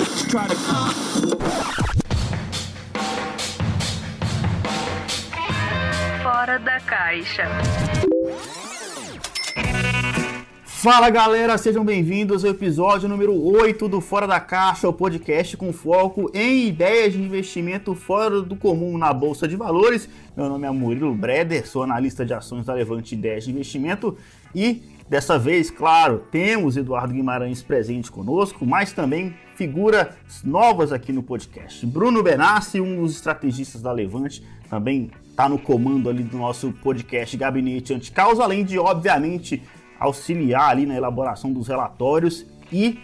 Try to... Fora da caixa. Fala galera, sejam bem-vindos ao episódio número 8 do Fora da Caixa, o podcast com foco em ideias de investimento fora do comum na Bolsa de Valores. Meu nome é Murilo Breder, sou analista de ações da Levante Ideias de Investimento e dessa vez, claro, temos Eduardo Guimarães presente conosco, mas também figuras novas aqui no podcast. Bruno Benassi, um dos estrategistas da Levante, também está no comando ali do nosso podcast Gabinete Anticausa, além de, obviamente, auxiliar ali na elaboração dos relatórios e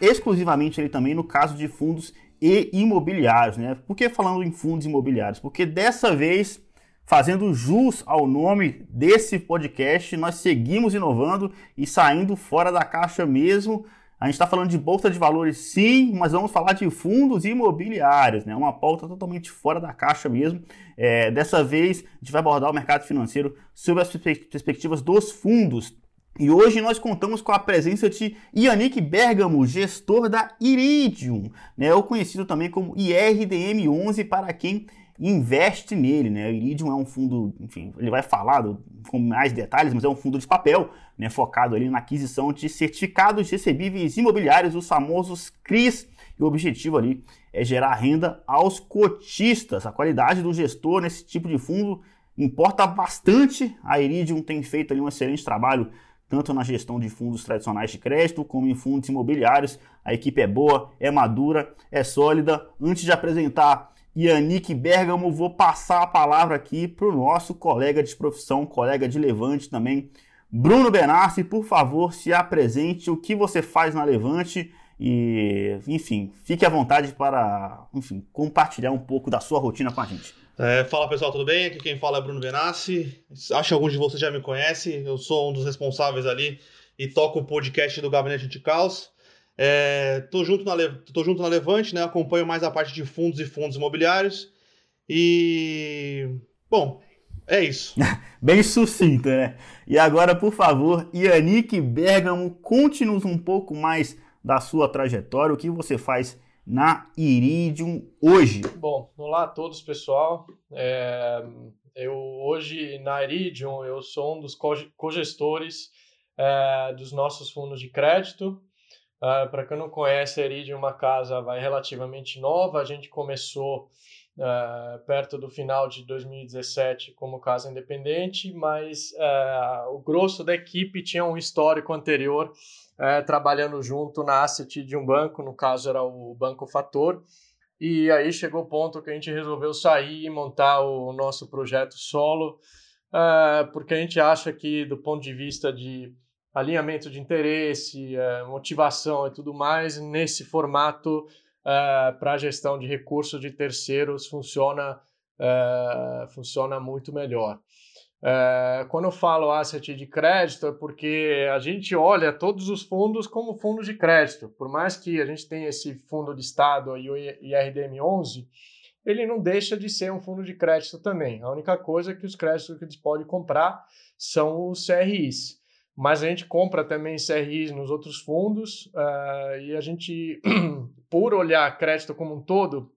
exclusivamente ele também no caso de fundos e imobiliários, né? Por que falando em fundos imobiliários? Porque dessa vez, fazendo jus ao nome desse podcast, nós seguimos inovando e saindo fora da caixa mesmo. A gente está falando de bolsa de valores, sim, mas vamos falar de fundos imobiliários, né? Uma pauta totalmente fora da caixa mesmo. É, dessa vez, a gente vai abordar o mercado financeiro sob as perspectivas dos fundos e hoje nós contamos com a presença de Yannick Bergamo, gestor da Iridium, né, ou conhecido também como IRDM11 para quem investe nele. Né? O Iridium é um fundo, enfim, ele vai falar do, com mais detalhes, mas é um fundo de papel, né, focado ali na aquisição de certificados recebíveis imobiliários, os famosos CRIs, e o objetivo ali é gerar renda aos cotistas. A qualidade do gestor nesse tipo de fundo importa bastante. A Iridium tem feito ali um excelente trabalho tanto na gestão de fundos tradicionais de crédito como em fundos imobiliários. A equipe é boa, é madura, é sólida. Antes de apresentar Yannick Bergamo, vou passar a palavra aqui para o nosso colega de profissão, colega de Levante também, Bruno Benassi. Por favor, se apresente, o que você faz na Levante e, enfim, fique à vontade para, enfim, compartilhar um pouco da sua rotina com a gente. É, fala pessoal, tudo bem? Aqui quem fala é Bruno Benassi. Acho que alguns de vocês já me conhecem. Eu sou um dos responsáveis ali e toco o podcast do Gabinete Anticaos. É, tô, junto na, tô junto na Levante, né? Acompanho mais a parte de fundos e fundos imobiliários. E. Bom, é isso. Bem sucinto, né? E agora, por favor, Yannick Bergamo, conte-nos um pouco mais da sua trajetória, o que você faz na Iridium hoje? Bom, olá a todos, pessoal. É, eu hoje na Iridium eu sou um dos cogestores é, dos nossos fundos de crédito. É, Para quem não conhece, a é uma casa vai, relativamente nova. A gente começou é, perto do final de 2017 como casa independente, mas é, o grosso da equipe tinha um histórico anterior é, trabalhando junto na asset de um banco, no caso era o Banco Fator. E aí chegou o ponto que a gente resolveu sair e montar o nosso projeto solo, porque a gente acha que, do ponto de vista de alinhamento de interesse, é, motivação e tudo mais, nesse formato é, para gestão de recursos de terceiros funciona, é, funciona muito melhor. Quando eu falo asset de crédito, é porque a gente olha todos os fundos como fundos de crédito. Por mais que a gente tenha esse fundo de Estado e o IRDM11, ele não deixa de ser um fundo de crédito também. A única coisa é que os créditos que eles podem comprar são os CRIs. Mas a gente compra também CRIs nos outros fundos uh, e a gente, por olhar crédito como um todo,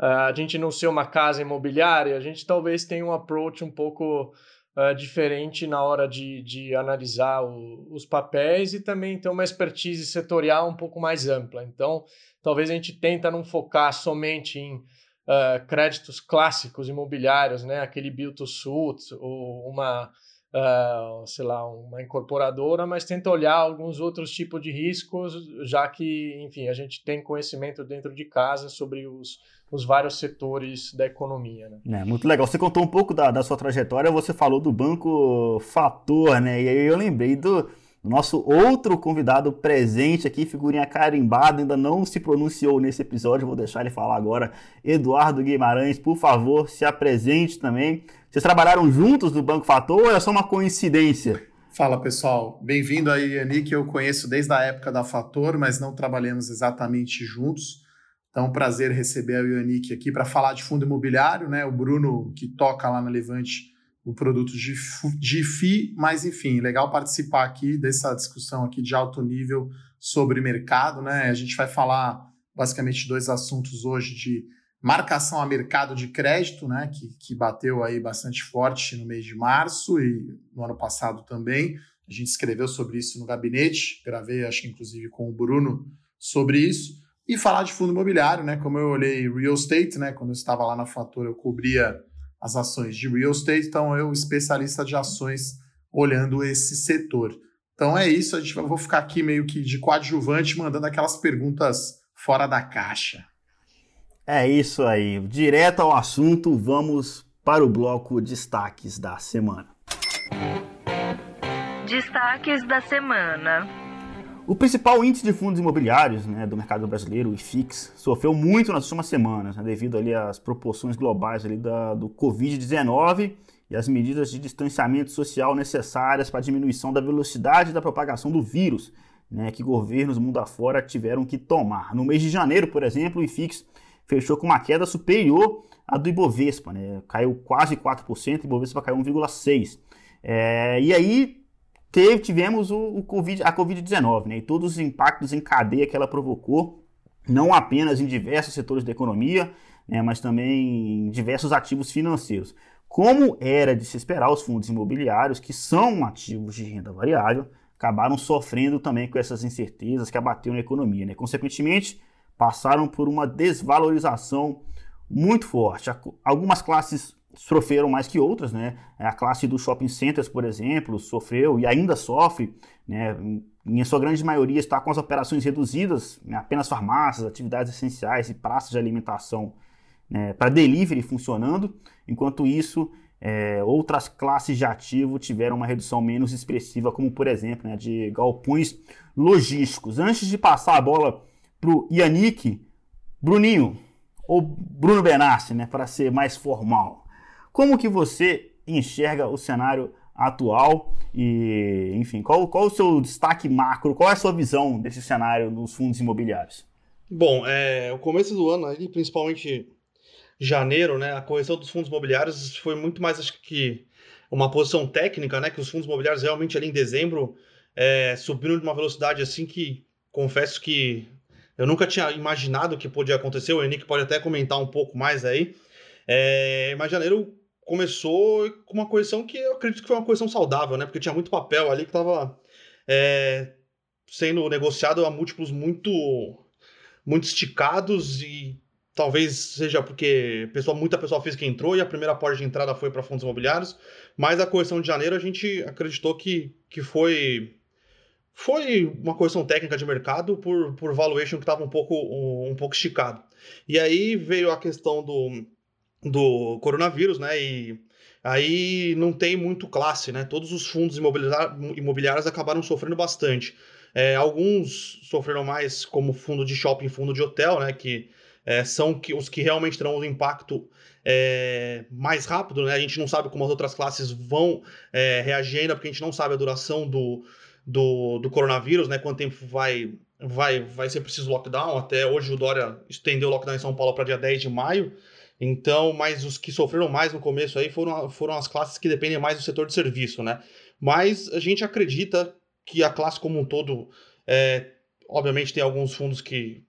uh, a gente não ser uma casa imobiliária, a gente talvez tenha um approach um pouco uh, diferente na hora de, de analisar o, os papéis e também ter uma expertise setorial um pouco mais ampla. Então, talvez a gente tenta não focar somente em créditos clássicos imobiliários, né? aquele build to suit ou uma uh, sei lá, uma incorporadora, mas tenta olhar alguns outros tipos de riscos, já que, enfim, a gente tem conhecimento dentro de casa sobre os, os vários setores da economia. Né? É, muito legal. Você contou um pouco da, da sua trajetória, você falou do Banco Fator, né? E aí eu lembrei do nosso outro convidado presente aqui, figurinha carimbada, ainda não se pronunciou nesse episódio, vou deixar ele falar agora. Eduardo Guimarães, por favor, se apresente também. Vocês trabalharam juntos no Banco Fator ou é só uma coincidência? Fala pessoal, bem-vindo aí, Yannick. Eu conheço desde a época da Fator, mas não trabalhamos exatamente juntos. Então, prazer receber o Yannick aqui para falar de fundo imobiliário, né? O Bruno, que toca lá na Levante o produto de, de FI, mas enfim, legal participar aqui dessa discussão aqui de alto nível sobre mercado, né? A gente vai falar basicamente dois assuntos hoje de marcação a mercado de crédito, né, que, que bateu aí bastante forte no mês de março e no ano passado também. A gente escreveu sobre isso no gabinete, gravei, acho que inclusive com o Bruno, sobre isso. E falar de fundo imobiliário, né? Como eu olhei real estate, né? Quando eu estava lá na Fator, eu cobria as ações de real estate, então eu, especialista de ações, olhando esse setor. Então é isso, a gente, eu vou ficar aqui meio que de coadjuvante, mandando aquelas perguntas fora da caixa. É isso aí, direto ao assunto, vamos para o bloco destaques da semana. Destaques da semana. O principal índice de fundos imobiliários né, do mercado brasileiro, o IFIX, sofreu muito nas últimas semanas, né, devido ali às proporções globais ali da, do Covid-19 e as medidas de distanciamento social necessárias para a diminuição da velocidade da propagação do vírus, né, que governos mundo afora tiveram que tomar. No mês de janeiro, por exemplo, o IFIX fechou com uma queda superior à do Ibovespa, né, caiu quase 4%, o Ibovespa caiu 1,6%. É, e aí teve, tivemos o, o COVID, a Covid-19 né, e todos os impactos em cadeia que ela provocou, não apenas em diversos setores da economia, né, mas também em diversos ativos financeiros. Como era de se esperar, os fundos imobiliários, que são ativos de renda variável, acabaram sofrendo também com essas incertezas que abateram a economia. Né? Consequentemente, passaram por uma desvalorização muito forte. Algumas classes sofreram mais que outras, né? A classe dos shopping centers, por exemplo, sofreu e ainda sofre, né? Em sua grande maioria está com as operações reduzidas, né? apenas farmácias, atividades essenciais e praças de alimentação né? para delivery funcionando. Enquanto isso, é, outras classes de ativo tiveram uma redução menos expressiva, como por exemplo, né? de galpões logísticos. Antes de passar a bola para o Yannick, Bruninho, ou Bruno Benassi, né? Para ser mais formal. Como que você enxerga o cenário atual? E, enfim, qual, qual o seu destaque macro, qual é a sua visão desse cenário nos fundos imobiliários? Bom, é, o começo do ano, ali, principalmente janeiro, né, a correção dos fundos imobiliários foi muito mais, acho que, uma posição técnica, né, que os fundos imobiliários realmente ali em dezembro é, subiram de uma velocidade assim que, confesso que eu nunca tinha imaginado que podia acontecer, o Henrique pode até comentar um pouco mais aí, é, mas janeiro começou com uma correção que eu acredito que foi uma correção saudável, né? Porque tinha muito papel ali que estava é, sendo negociado a múltiplos muito, muito esticados e talvez seja porque pessoa, muita pessoa física entrou e a primeira porta de entrada foi para fundos imobiliários, mas a correção de janeiro a gente acreditou que, que foi foi uma correção técnica de mercado por, por valuation que estava um pouco, um, um pouco esticado. E aí veio a questão do, do coronavírus, né? E aí não tem muito classe, né? Todos os fundos imobiliários acabaram sofrendo bastante. É, alguns sofreram mais, como fundo de shopping, fundo de hotel, né? Que é, são que, os que realmente terão um impacto é, mais rápido, né? A gente não sabe como as outras classes vão é, reagir ainda, porque a gente não sabe a duração do, do, do coronavírus, né? Quanto tempo vai, vai, vai ser preciso lockdown. Até hoje o Dória estendeu o lockdown em São Paulo para dia 10 de maio. Então, mas os que sofreram mais no começo aí foram, foram as classes que dependem mais do setor de serviço, né? Mas a gente acredita que a classe como um todo, é, obviamente tem alguns fundos que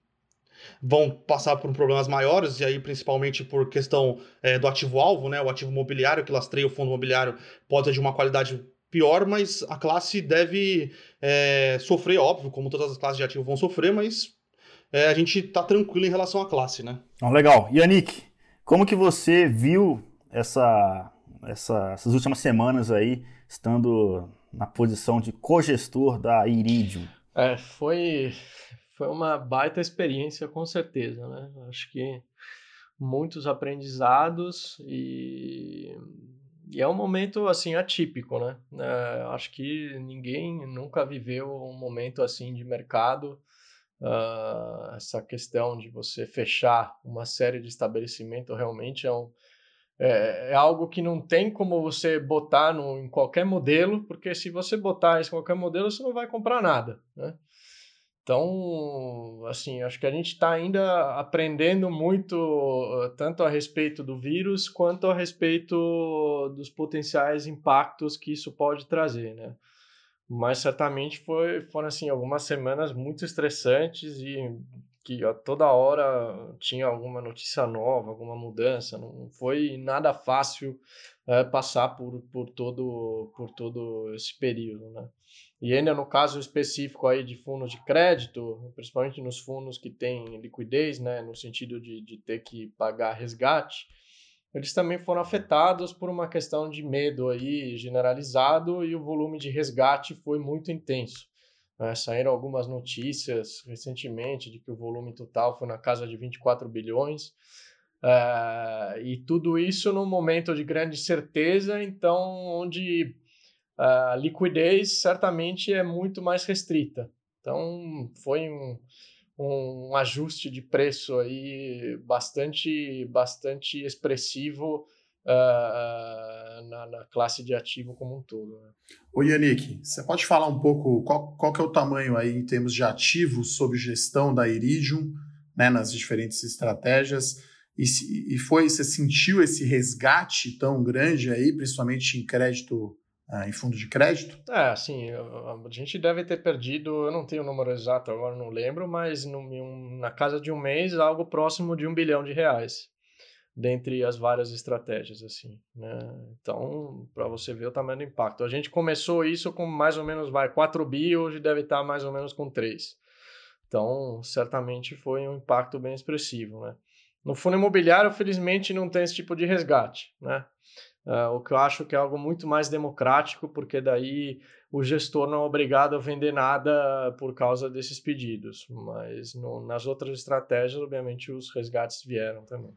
vão passar por problemas maiores, e aí principalmente por questão é, do ativo-alvo, né? O ativo imobiliário que lastreia o fundo imobiliário pode ser de uma qualidade pior, mas a classe deve é, sofrer, óbvio, como todas as classes de ativo vão sofrer, mas é, a gente está tranquilo em relação à classe, né? Oh, legal. Yannick, como que você viu essa, essa, essas últimas semanas aí, estando na posição de cogestor da Iridium? É, foi, foi uma baita experiência, com certeza, né? Acho que muitos aprendizados e, e é um momento, assim, atípico, né? É, acho que ninguém nunca viveu um momento assim de mercado Uh, essa questão de você fechar uma série de estabelecimento realmente é, um, é, é, algo que não tem como você botar no, em qualquer modelo, porque se você botar em qualquer modelo, você não vai comprar nada, né? Então, assim, acho que a gente está ainda aprendendo muito, tanto a respeito do vírus, quanto a respeito dos potenciais impactos que isso pode trazer, né? Mas certamente foi, foram assim algumas semanas muito estressantes e que a toda hora tinha alguma notícia nova, alguma mudança. Não foi nada fácil é, passar por, por, todo, por todo esse período, né? E ainda no caso específico aí de fundos de crédito, principalmente nos fundos que têm liquidez, né, no sentido de, de ter que pagar resgate, eles também foram afetados por uma questão de medo aí generalizado e o volume de resgate foi muito intenso. Né? Saíram algumas notícias recentemente de que o volume total foi na casa de 24 bilhões. Uh, e tudo isso num momento de grande certeza, então, onde a liquidez certamente é muito mais restrita. Então, foi um, um ajuste de preço aí bastante, bastante expressivo uh, na, na, classe de ativo como um todo. Né? Ô Yannick, você pode falar um pouco qual, qual que é o tamanho aí em termos de ativos sob gestão da Iridium, né, nas diferentes estratégias, e, e foi, você sentiu esse resgate tão grande aí, principalmente em crédito em fundo de crédito? É, assim, a gente deve ter perdido, eu não tenho o número exato agora, não lembro, mas na casa de um mês, algo próximo de um bilhão de reais, dentre as várias estratégias, assim, né? Então, para você ver o tamanho do impacto. A gente começou isso com mais ou menos, vai, 4 bi, hoje deve estar mais ou menos com 3. Então, certamente foi um impacto bem expressivo, né? No fundo imobiliário, felizmente, não tem esse tipo de resgate, né? Uh, o que eu acho que é algo muito mais democrático, porque daí o gestor não é obrigado a vender nada por causa desses pedidos. Mas no, nas outras estratégias, obviamente, os resgates vieram também.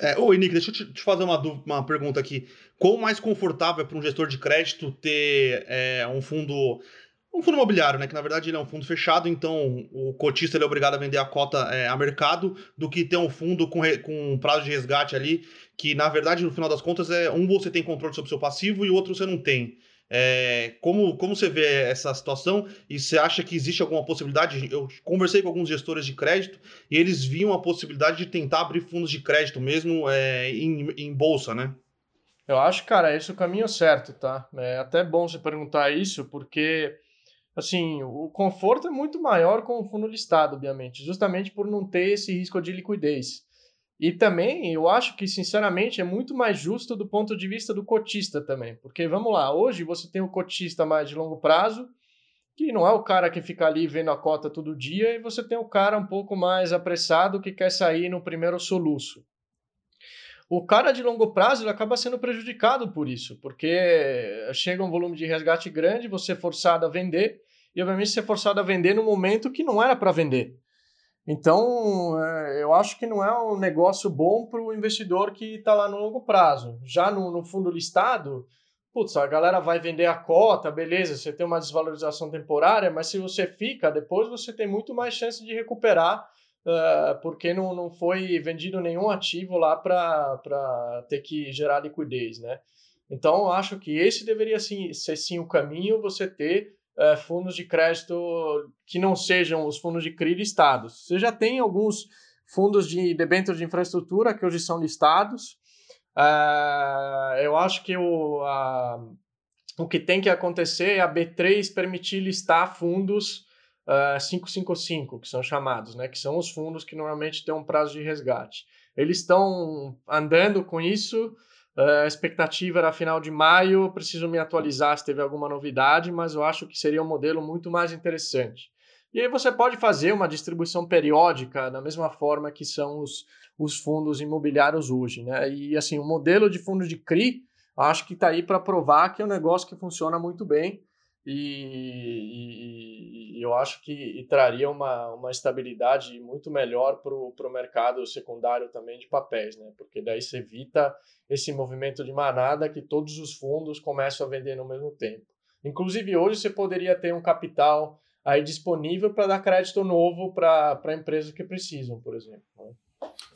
É, ô, Nick, deixa eu te, te fazer uma, uma pergunta aqui. Quão mais confortável é para um gestor de crédito ter é, um fundo um fundo imobiliário, né? Que na verdade ele é um fundo fechado, então o cotista é obrigado a vender a cota é, a mercado, do que ter um fundo com, re, com um prazo de resgate ali, que na verdade no final das contas é um você tem controle sobre o seu passivo e o outro você não tem. É, como, como você vê essa situação e você acha que existe alguma possibilidade? Eu conversei com alguns gestores de crédito e eles viam a possibilidade de tentar abrir fundos de crédito mesmo é, em, em bolsa, né? Eu acho, cara, esse é o caminho certo, tá? É até bom você perguntar isso, porque assim, o conforto é muito maior com o fundo listado, obviamente, justamente por não ter esse risco de liquidez. E também, eu acho que, sinceramente, é muito mais justo do ponto de vista do cotista também. Porque, vamos lá, hoje você tem o cotista mais de longo prazo, que não é o cara que fica ali vendo a cota todo dia, e você tem o cara um pouco mais apressado que quer sair no primeiro soluço. O cara de longo prazo ele acaba sendo prejudicado por isso, porque chega um volume de resgate grande, você é forçado a vender, e obviamente ser forçado a vender no momento que não era para vender. Então, é, eu acho que não é um negócio bom para o investidor que está lá no longo prazo. Já no, no, fundo listado, putz, a galera vai vender a cota, beleza, você tem uma desvalorização temporária, mas se você fica, depois você tem muito mais chance de recuperar, uh, porque não, não foi vendido nenhum ativo lá para ter que gerar liquidez, né? Então, acho que esse deveria sim, ser sim o caminho, você ter é, fundos de crédito que não sejam os fundos de CRI listados. Você já tem alguns fundos de debêntures de infraestrutura que hoje são listados. É, eu acho que o, o que tem que acontecer é a B3 permitir listar fundos uh, é, 555, que são chamados, né, que são os fundos que normalmente têm um prazo de resgate. Eles estão andando com isso, a expectativa era final de maio, preciso me atualizar se teve alguma novidade, mas eu acho que seria um modelo muito mais interessante. E aí você pode fazer uma distribuição periódica da mesma forma que são os, os fundos imobiliários hoje, né? E assim, o modelo de fundo de CRI, acho que está aí para provar que é um negócio que funciona muito bem e, e, e eu acho que traria uma, uma estabilidade muito melhor para o mercado secundário também de papéis, né? Porque daí você evita esse movimento de manada que todos os fundos começam a vender no mesmo tempo. Inclusive hoje você poderia ter um capital aí disponível para dar crédito novo para empresas que precisam, por exemplo. Né?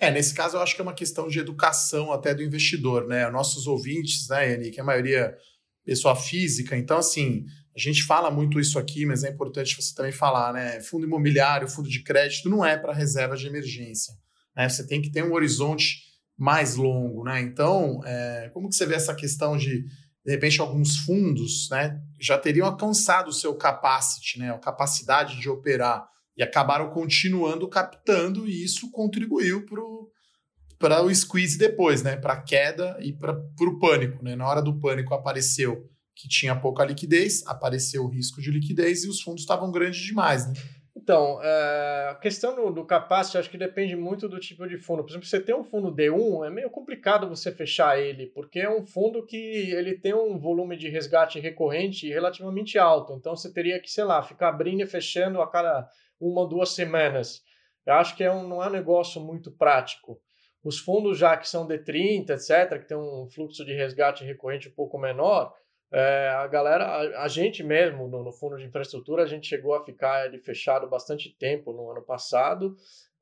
É, nesse caso eu acho que é uma questão de educação até do investidor, né? Nossos ouvintes, né, Yannick, a maioria pessoa física, então assim, a gente fala muito isso aqui, mas é importante você também falar, né? Fundo imobiliário, fundo de crédito não é para reserva de emergência. Né? Você tem que ter um horizonte mais longo, né? Então, é, como que você vê essa questão de de repente alguns fundos né, já teriam alcançado o seu capacity, né, a capacidade de operar, e acabaram continuando captando, e isso contribuiu para o squeeze depois, né, para a queda e para o pânico. Né? Na hora do pânico apareceu que tinha pouca liquidez, apareceu o risco de liquidez e os fundos estavam grandes demais. Né? Então, é, a questão do, do capacity acho que depende muito do tipo de fundo. Por exemplo, você tem um fundo D1, é meio complicado você fechar ele, porque é um fundo que ele tem um volume de resgate recorrente relativamente alto. Então, você teria que, sei lá, ficar abrindo e fechando a cada uma ou duas semanas. Eu acho que é um, não é um negócio muito prático. Os fundos já que são D30, etc., que tem um fluxo de resgate recorrente um pouco menor, é, a galera, a, a gente mesmo, no, no, fundo de infraestrutura, a gente chegou a ficar ali fechado bastante tempo no ano passado,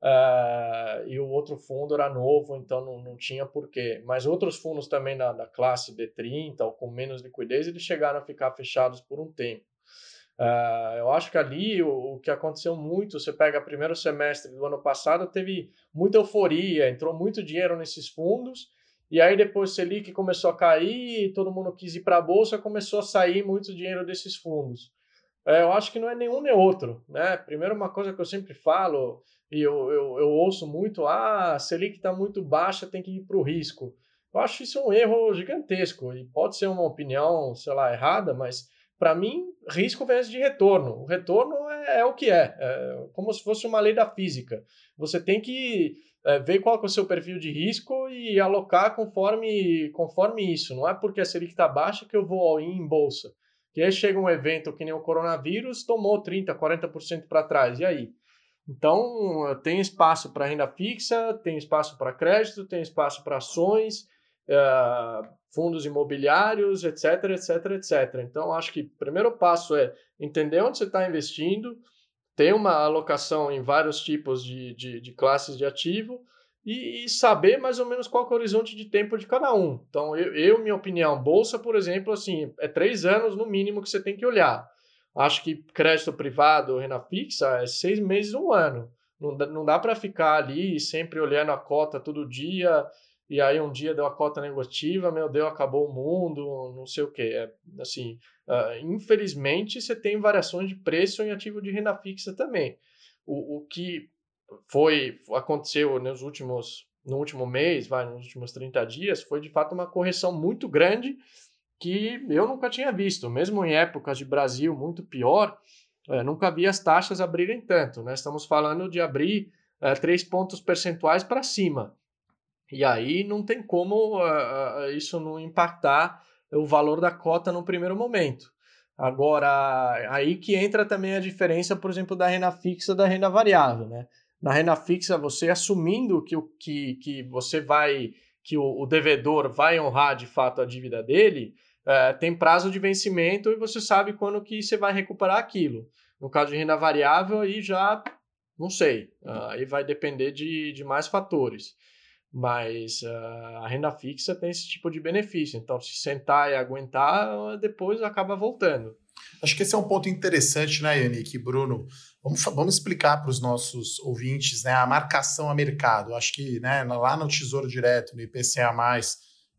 é, e o outro fundo era novo, então não, não tinha porquê. Mas outros fundos também da, classe D30 ou com menos liquidez, eles chegaram a ficar fechados por um tempo. Uh, eu acho que ali o, o, que aconteceu muito, você pega o primeiro semestre do ano passado, teve muita euforia, entrou muito dinheiro nesses fundos, e aí depois Selic começou a cair, todo mundo quis ir para a bolsa, começou a sair muito dinheiro desses fundos. É, eu acho que não é nenhum nem outro, né? Primeiro uma coisa que eu sempre falo e eu, eu, eu ouço muito, ah, Selic está muito baixa, tem que ir para o risco. Eu acho isso um erro gigantesco e pode ser uma opinião, sei lá, errada, mas para mim, risco vem de retorno. O retorno é, é o que é, é como se fosse uma lei da física. Você tem que é, ver qual é o seu perfil de risco e alocar conforme, conforme isso. Não é porque a Selic está baixa que eu vou all in em bolsa. Que aí chega um evento que nem o coronavírus, tomou 30%, 40% para trás. E aí? Então, tem espaço para renda fixa, tem espaço para crédito, tem espaço para ações, uh, fundos imobiliários, etc, etc, etc. Então, acho que o primeiro passo é entender onde você está investindo, ter uma alocação em vários tipos de, de, de classes de ativo e, e, saber mais ou menos qual é o horizonte de tempo de cada um. Então, eu, eu, minha opinião, bolsa, por exemplo, assim, é três anos no mínimo que você tem que olhar. Acho que crédito privado, renda fixa, é seis meses, um ano. Não, não dá para ficar ali sempre olhando a cota todo dia, e aí um dia deu a cota negativa, meu Deus, acabou o mundo, não sei o quê. É, assim, uh, infelizmente, você tem variações de preço em ativo de renda fixa também. O, o que foi aconteceu nos últimos no último mês, vai, nos últimos 30 dias, foi de fato uma correção muito grande que eu nunca tinha visto. Mesmo em épocas de Brasil muito pior, é, nunca vi as taxas abrirem tanto. Né? Estamos falando de abrir é, três pontos percentuais para cima. E aí não tem como uh, isso não impactar o valor da cota no primeiro momento. Agora, aí que entra também a diferença, por exemplo, da renda fixa da renda variável, né? Na renda fixa, você assumindo que, o, que, que você vai, que o, o devedor vai honrar de fato a dívida dele, uh, tem prazo de vencimento e você sabe quando que você vai recuperar aquilo. No caso de renda variável, aí já não sei. Aí vai depender de, de mais fatores. Mas uh, a renda fixa tem esse tipo de benefício. Então, se sentar e aguentar, depois acaba voltando. Acho que esse é um ponto interessante, né, Yannick Bruno? Vamos, vamos explicar para os nossos ouvintes né, a marcação a mercado. Acho que né, lá no Tesouro Direto, no IPCA,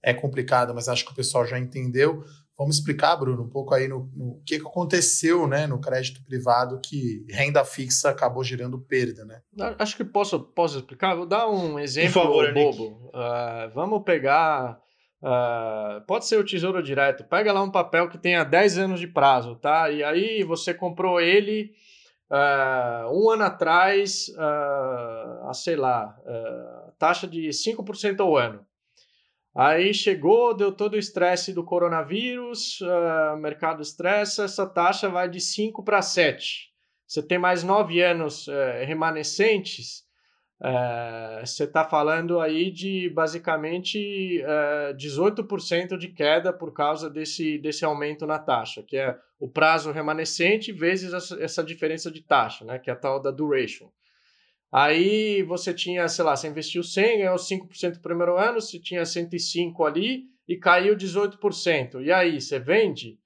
é complicado, mas acho que o pessoal já entendeu. Vamos explicar, Bruno, um pouco aí no, no que, que aconteceu né, no crédito privado que renda fixa acabou gerando perda, né? Acho que posso, posso explicar. Vou dar um exemplo favor, bobo. Uh, vamos pegar. Uh, pode ser o Tesouro Direto. Pega lá um papel que tenha 10 anos de prazo, tá? E aí você comprou ele uh, um ano atrás, a sei lá, taxa de 5% ao ano. Aí chegou, deu todo o estresse do coronavírus, uh, mercado estressa, essa taxa vai de 5 para 7. Você tem mais 9 anos uh, remanescentes, uh, você está falando aí de basicamente uh, eh, 18% de queda por causa desse, desse aumento na taxa, que é o prazo remanescente vezes essa, essa diferença de taxa, né, que é a tal da duration. Aí você tinha, sei lá, você investiu 100, ganhou 5% no primeiro ano, você tinha 105 ali e caiu 18%. E aí, você vende?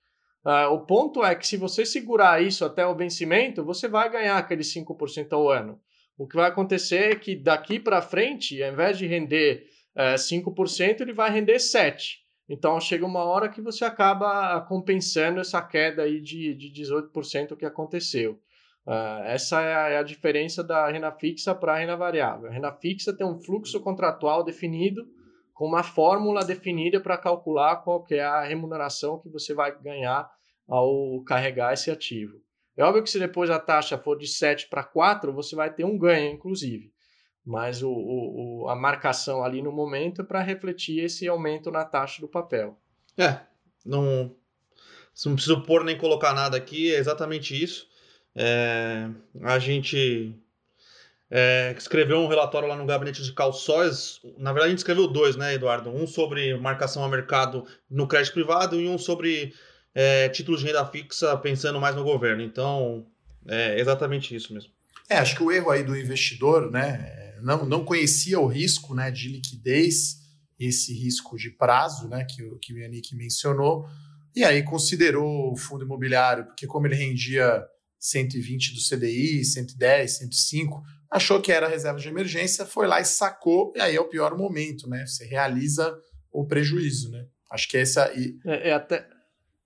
Uh, o ponto é que se você segurar isso até o vencimento, você vai ganhar aquele 5% ao ano. O que vai acontecer é que daqui para frente, ao invés de render uh, é, 5%, ele vai render 7%. Então chega uma hora que você acaba compensando essa queda aí de, de 18% que aconteceu. Uh, essa é a, é a, diferença da renda fixa para a renda variável. A renda fixa tem um fluxo contratual definido, com uma fórmula definida para calcular qual é a remuneração que você vai ganhar ao carregar esse ativo. É óbvio que se depois a taxa for de 7 para 4, você vai ter um ganho, inclusive. Mas o, o, a marcação ali no momento é para refletir esse aumento na taxa do papel. É, não, não preciso pôr nem colocar nada aqui, é exatamente isso. É, a gente é, escreveu um relatório lá no gabinete de calçóis. Na verdade, a gente escreveu dois, né, Eduardo? Um sobre marcação a mercado no crédito privado e um sobre é, títulos de renda fixa pensando mais no governo. Então, é exatamente isso mesmo. É, acho que o erro aí do investidor, né, não, não conhecia o risco, né, de liquidez, esse risco de prazo, né, que, que o Yannick mencionou, e aí considerou o fundo imobiliário, porque como ele rendia 120 do CDI, 110, 105, achou que era reserva de emergência, foi lá e sacou, e aí é o pior momento, né? Você realiza o prejuízo, né? Acho que essa. É, é até.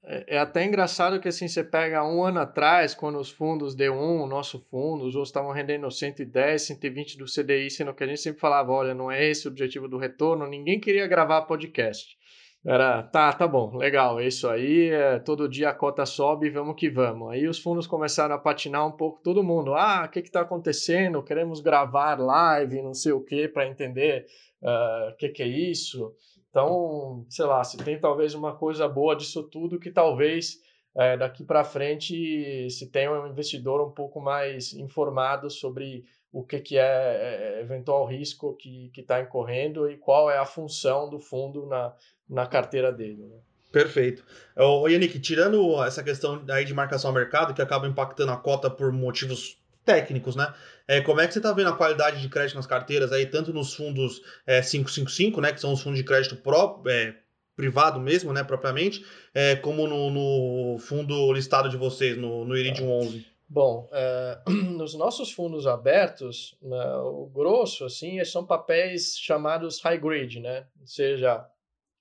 É, é, até engraçado que assim, você pega um ano atrás, quando os fundos D1, o nosso fundo, os outros estavam rendendo 110, 120 do CDI, sendo que a gente sempre falava, olha, não é esse o objetivo do retorno, ninguém queria gravar podcast. Era, tá, tá bom, legal, é isso aí, é, todo dia a cota sobe, vamos que vamos. Aí os fundos começaram a patinar um pouco todo mundo. Ah, o que está acontecendo? Queremos gravar live, não sei o que, para entender uh, o que, que é isso. Então, sei lá, se tem talvez uma coisa boa disso tudo que talvez é, daqui para frente se tenha um investidor um pouco mais informado sobre o que, que é, é eventual risco que está incorrendo e qual é a função do fundo na, na carteira dele. Né? Perfeito. O Yannick, tirando essa questão aí de marcação ao mercado, que acaba impactando a cota por motivos técnicos, né? É, como é que você está vendo a qualidade de crédito nas carteiras aí, tanto nos fundos é, 555, né, que são os fundos de crédito pró, é, privado mesmo, né, propriamente, é, como no, no, fundo listado de vocês, no, no Iridium 11? Bom, é, nos nossos fundos abertos, né, o grosso, assim, são papéis chamados high grade, né? Ou seja,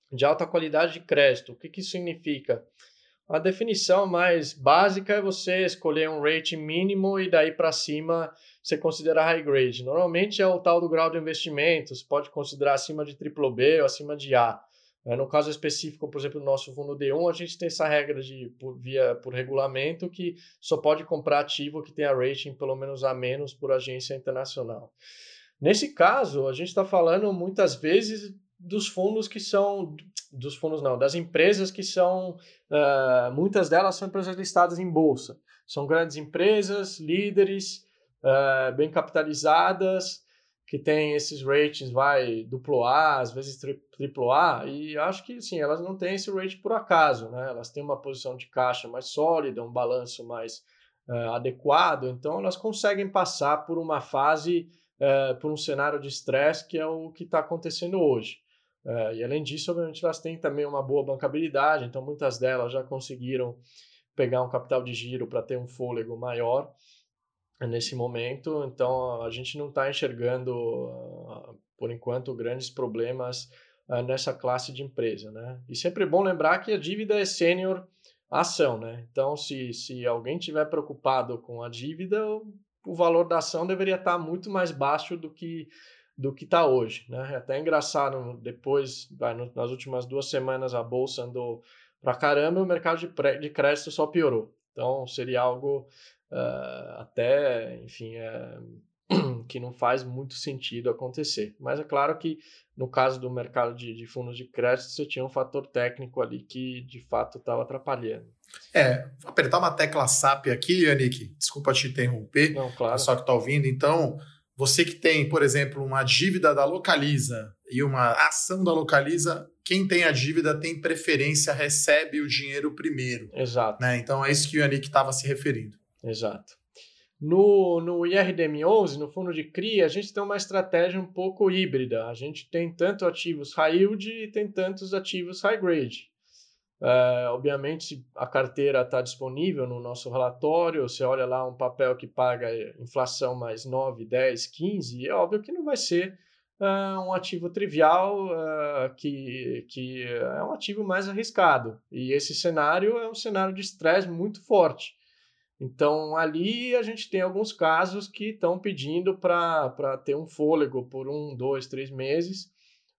de alta qualidade de crédito. O que, que isso significa? A definição mais básica é você escolher um rating mínimo e daí para cima você considera high grade. Normalmente é o tal do grau de investimento, você pode considerar acima de B ou acima de A. É, no caso específico, por exemplo, do nosso fundo D1, a gente tem essa regra de por, via por regulamento que só pode comprar ativo que tenha rating pelo menos A menos por agência internacional. Nesse caso, a gente está falando muitas vezes dos fundos que são dos fundos não, das empresas que são uh, muitas delas são empresas listadas em bolsa. São grandes empresas, líderes, uh, bem capitalizadas, que têm esses ratings, vai duplo A, às vezes triplo A, e acho que sim, elas não têm esse rating por acaso, né? Elas têm uma posição de caixa mais sólida, um balanço mais uh, adequado, então elas conseguem passar por uma fase, por um cenário de estresse que é o que está acontecendo hoje. É, e além disso, obviamente, elas têm também uma boa bancabilidade, então muitas delas já conseguiram pegar um capital de giro para ter um fôlego maior nesse momento. Então a gente não está enxergando, uh, por enquanto, grandes problemas uh, nessa classe de empresa. Né? E sempre é bom lembrar que a dívida é sênior ação. Né? Então, se, se alguém tiver preocupado com a dívida, o, valor da ação deveria estar tá muito mais baixo do que do que está hoje. Né? É até engraçado, depois, nas últimas duas semanas, a bolsa andou para caramba e o mercado de, pré, de crédito só piorou. Então, seria algo uh, até, enfim, uh, que não faz muito sentido acontecer. Mas é claro que, no caso do mercado de, de fundos de crédito, você tinha um fator técnico ali que, de fato, estava atrapalhando. É, vou apertar uma tecla SAP aqui, Yannick, desculpa te interromper, não, claro. só que está ouvindo, então você que tem, por exemplo, uma dívida da Localiza e uma ação da Localiza, quem tem a dívida tem preferência, recebe o dinheiro primeiro. Exato. Né? Então é isso que o Yannick estava se referindo. Exato. No, no IRDM11, no fundo de CRI, a gente tem uma estratégia um pouco híbrida. A gente tem tanto ativos high yield e tem tantos ativos high grade. Uh, obviamente, a carteira está disponível no nosso relatório. Você olha lá um papel que paga inflação mais 9, 10, 15, é óbvio que não vai ser uh, um ativo trivial uh, que, que é um ativo mais arriscado. E esse cenário é um cenário de estresse muito forte. Então, ali a gente tem alguns casos que estão pedindo para ter um fôlego por um, dois, três meses.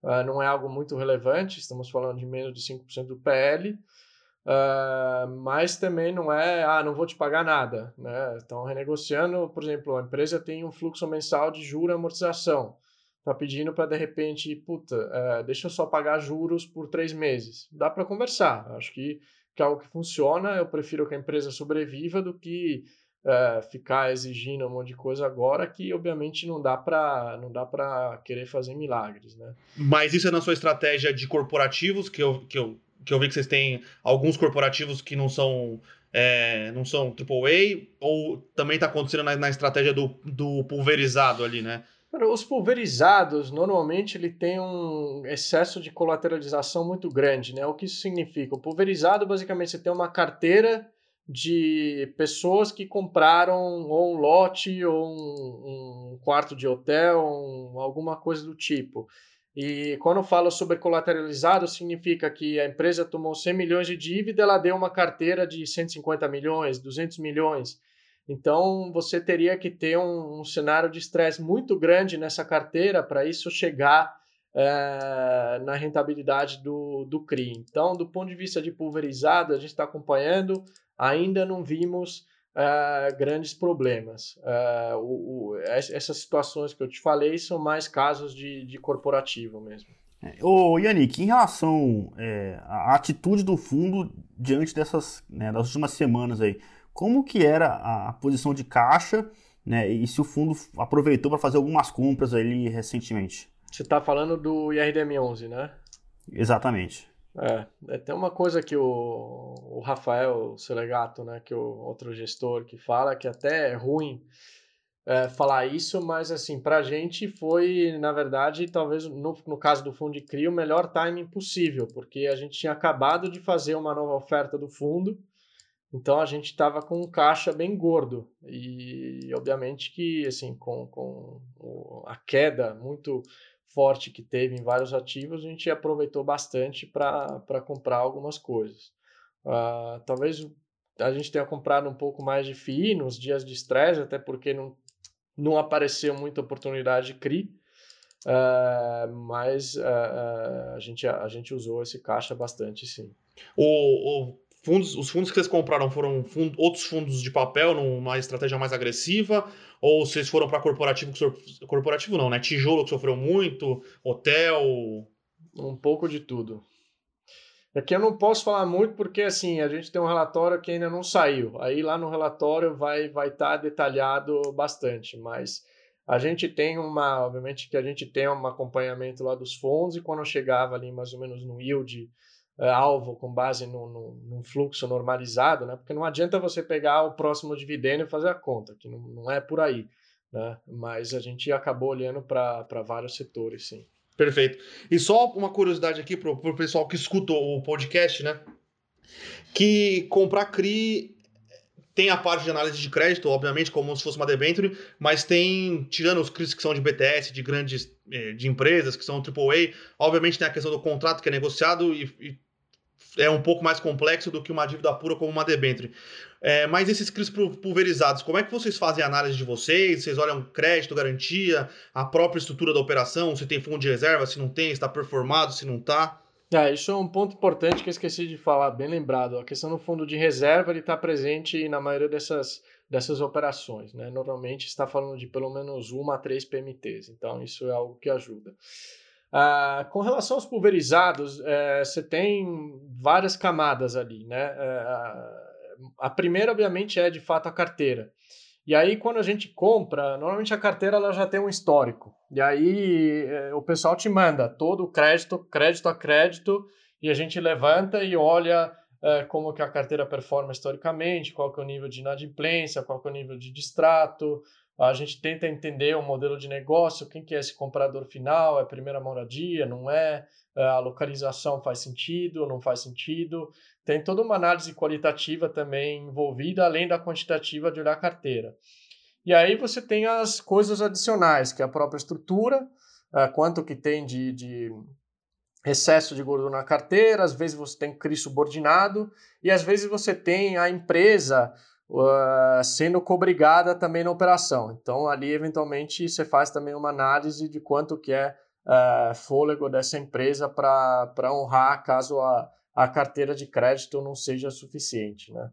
Uh, não é algo muito relevante, estamos falando de menos de 5% do PL, uh, mas também não é, ah, não vou te pagar nada. Né? Estão renegociando, por exemplo, a empresa tem um fluxo mensal de juro e amortização. Está pedindo para, de repente, puta, uh, deixa eu só pagar juros por três meses. Dá para conversar. Acho que que é algo que funciona, eu prefiro que a empresa sobreviva do que é, ficar exigindo um monte de coisa agora que obviamente não dá para não dá para querer fazer milagres, né? Mas isso é na sua estratégia de corporativos que eu, que eu, que eu vi que vocês têm alguns corporativos que não são é, não são AAA ou também está acontecendo na, na estratégia do, do pulverizado ali, né? Os pulverizados, normalmente, ele tem um excesso de colateralização muito grande, né? O que isso significa? O pulverizado, basicamente, você tem uma carteira de pessoas que compraram ou um lote ou um, um quarto de hotel, um, alguma coisa do tipo. E quando eu falo sobre colateralizado, significa que a empresa tomou 100 milhões de dívida, ela deu uma carteira de 150 milhões, 200 milhões. Então, você teria que ter um, um cenário de estresse muito grande nessa carteira para isso chegar é, na rentabilidade do, do CRI. Então, do ponto de vista de pulverizado, a gente está acompanhando, ainda não vimos é, grandes problemas. É, o, o, essas situações que eu te falei são mais casos de, de corporativo mesmo. Ô, Yannick, em relação é, à atitude do fundo diante dessas né, das últimas semanas aí, como que era a posição de caixa, né? E se o fundo aproveitou para fazer algumas compras ali recentemente. Você está falando do IRDM11, né? Exatamente. É, é, tem uma coisa que o, o Rafael Selegato, né, que é o outro gestor que fala que até é ruim é, falar isso, mas assim, para a gente foi, na verdade, talvez no, no caso do fundo de CRI, o melhor timing possível, porque a gente tinha acabado de fazer uma nova oferta do fundo, então a gente estava com um caixa bem gordo e obviamente que assim com, com a queda muito forte que teve em vários ativos a gente aproveitou bastante para comprar algumas coisas. Uh, talvez a gente tenha comprado um pouco mais de FII nos dias de estresse, até porque não, não apareceu muita oportunidade de CRI, uh, mas uh, a, gente, a gente usou esse caixa bastante sim. O, o fundos, os fundos que vocês compraram foram outros fundos de papel numa estratégia mais agressiva? Ou vocês foram para corporativo, que corporativo não, né? Tijolo que sofreu muito, hotel? Um pouco de tudo. Aqui eu não posso falar muito porque assim a gente tem um relatório que ainda não saiu. Aí lá no relatório vai vai estar tá detalhado bastante, mas a gente tem uma, obviamente que a gente tem um acompanhamento lá dos fundos e quando chegava ali mais ou menos no yield alvo com base no, no, num fluxo normalizado, né? Porque não adianta você pegar o próximo dividendo e fazer a conta, que não, não é por aí, né? Mas a gente acabou olhando para vários setores, sim. Perfeito. E só uma curiosidade aqui para o pessoal que escuta o podcast, né? Que comprar CRI tem a parte de análise de crédito, obviamente, como se fosse uma debenture, mas tem, tirando os CRIs que são de BTS, de grandes eh, de empresas, que são AAA, obviamente tem a questão do contrato que é negociado e, e é um pouco mais complexo do que uma dívida pura como uma debenture. É, mas esses CRIs pulverizados, como é que vocês fazem a análise de vocês? Vocês olham crédito, garantia, a própria estrutura da operação, se tem fundo de reserva, se não tem, se está performado, se não está? É, isso é um ponto importante que eu esqueci de falar, bem lembrado. A questão do fundo de reserva ele está presente na maioria dessas, dessas operações. Né? Normalmente está falando de pelo menos uma a três PMTs, então isso é algo que ajuda. Ah, com relação aos pulverizados, é, você tem várias camadas ali. Né? É, a primeira, obviamente, é de fato a carteira. E aí, quando a gente compra, normalmente a carteira ela já tem um histórico. E aí é, o pessoal te manda todo o crédito, crédito a crédito, e a gente levanta e olha é, como que a carteira performa historicamente, qual que é o nível de inadimplência, qual que é o nível de distrato. A gente tenta entender o modelo de negócio, quem que é esse comprador final, é primeira moradia, não é? é a localização faz sentido, não faz sentido tem toda uma análise qualitativa também envolvida, além da quantitativa de olhar a carteira. E aí você tem as coisas adicionais, que é a própria estrutura, uh, quanto que tem de, de excesso de gordura na carteira, às vezes você tem CRI subordinado e às vezes você tem a empresa uh, sendo cobrigada também na operação. Então ali eventualmente você faz também uma análise de quanto que é uh, fôlego dessa empresa para honrar caso a, a carteira de crédito não seja suficiente. Né?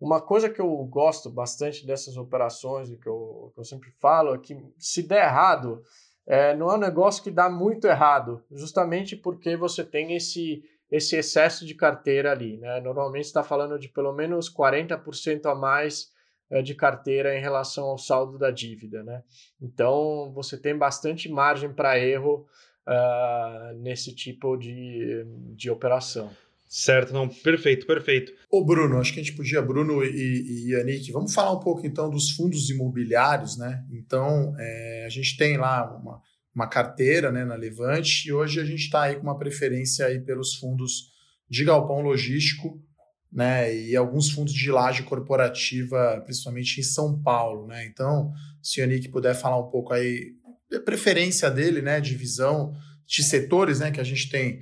Uma coisa que eu gosto bastante dessas operações e que eu, que eu sempre falo é que se der errado, é, não é um negócio que dá muito errado, justamente porque você tem esse, esse excesso de carteira ali. Né? Normalmente está falando de pelo menos 40% a mais é, de carteira em relação ao saldo da dívida. Né? Então você tem bastante margem para erro uh, nesse tipo de, de operação. Certo, não, perfeito, perfeito. Ô Bruno, acho que a gente podia, Bruno e, e Yannick, vamos falar um pouco então dos fundos imobiliários, né? Então, é, a gente tem lá uma, uma carteira né, na Levante e hoje a gente está aí com uma preferência aí pelos fundos de galpão logístico, né? E alguns fundos de laje corporativa, principalmente em São Paulo, né? Então, se o Yannick puder falar um pouco aí, a preferência dele, né, de visão de setores, né, que a gente tem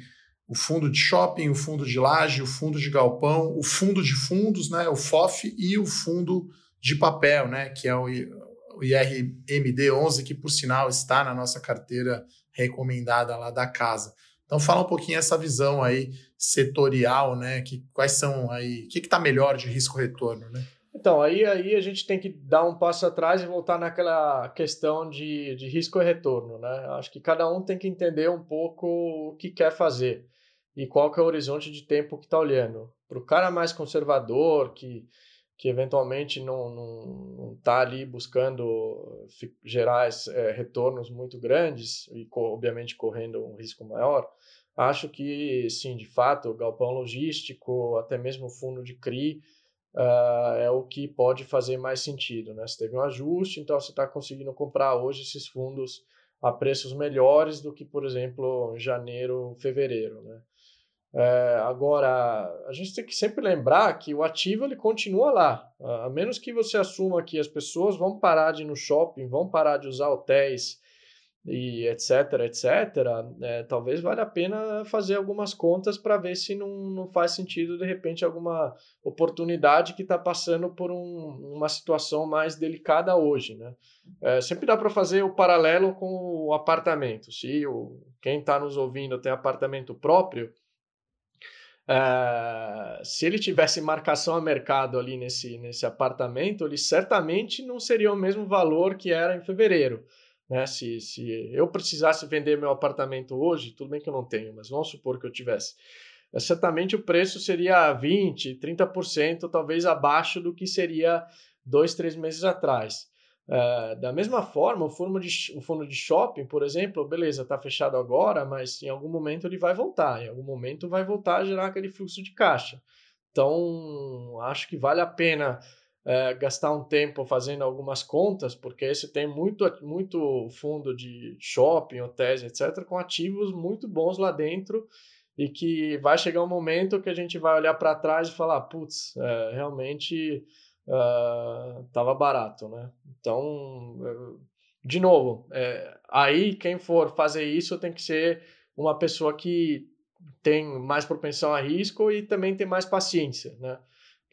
o fundo de shopping, o fundo de laje, o fundo de galpão, o fundo de fundos, né, o FOF e o fundo de papel, né, que é o, o IRMD 11, que por sinal está na nossa carteira recomendada lá da casa. Então fala um pouquinho essa visão aí setorial, né, que quais são aí, o que está melhor de risco retorno, né? Então, aí, aí a gente tem que dar um passo atrás e voltar naquela questão de, de risco e retorno, né? Acho que cada um tem que entender um pouco o que quer fazer e qual que é o horizonte de tempo que está olhando. Para o cara mais conservador, que, que eventualmente não está ali buscando gerar é, retornos muito grandes e, obviamente, correndo um risco maior, acho que, sim, de fato, o galpão logístico, até mesmo o fundo de CRI, uh, é o que pode fazer mais sentido. Né? Você teve um ajuste, então você está conseguindo comprar hoje esses fundos a preços melhores do que, por exemplo, janeiro, fevereiro. Né? É, agora, a gente tem que sempre lembrar que o ativo ele continua lá. A menos que você assuma que as pessoas vão parar de ir no shopping, vão parar de usar hotéis e etc, etc, é, talvez valha a pena fazer algumas contas para ver se não, não faz sentido, de repente, alguma oportunidade que está passando por um, uma situação mais delicada hoje. Né? É, sempre dá para fazer o paralelo com o apartamento. Se o, quem está nos ouvindo tem apartamento próprio, Uh, se ele tivesse marcação a mercado ali nesse, nesse apartamento, ele certamente não seria o mesmo valor que era em fevereiro. Né? Se, se eu precisasse vender meu apartamento hoje, tudo bem que eu não tenho, mas vamos supor que eu tivesse. Uh, certamente o preço seria 20%, 30% talvez abaixo do que seria dois, três meses atrás. Uh, da mesma forma, o fundo, de, o fundo de shopping, por exemplo, beleza, está fechado agora, mas em algum momento ele vai voltar, em algum momento vai voltar a gerar aquele fluxo de caixa. Então, acho que vale a pena uh, gastar um tempo fazendo algumas contas, porque você tem muito, muito fundo de shopping, hotéis, etc., com ativos muito bons lá dentro e que vai chegar um momento que a gente vai olhar para trás e falar, putz, é, realmente estava uh, barato, né? Então, de novo, é, aí quem for fazer isso tem que ser uma pessoa que tem mais propensão a risco e também tem mais paciência, né?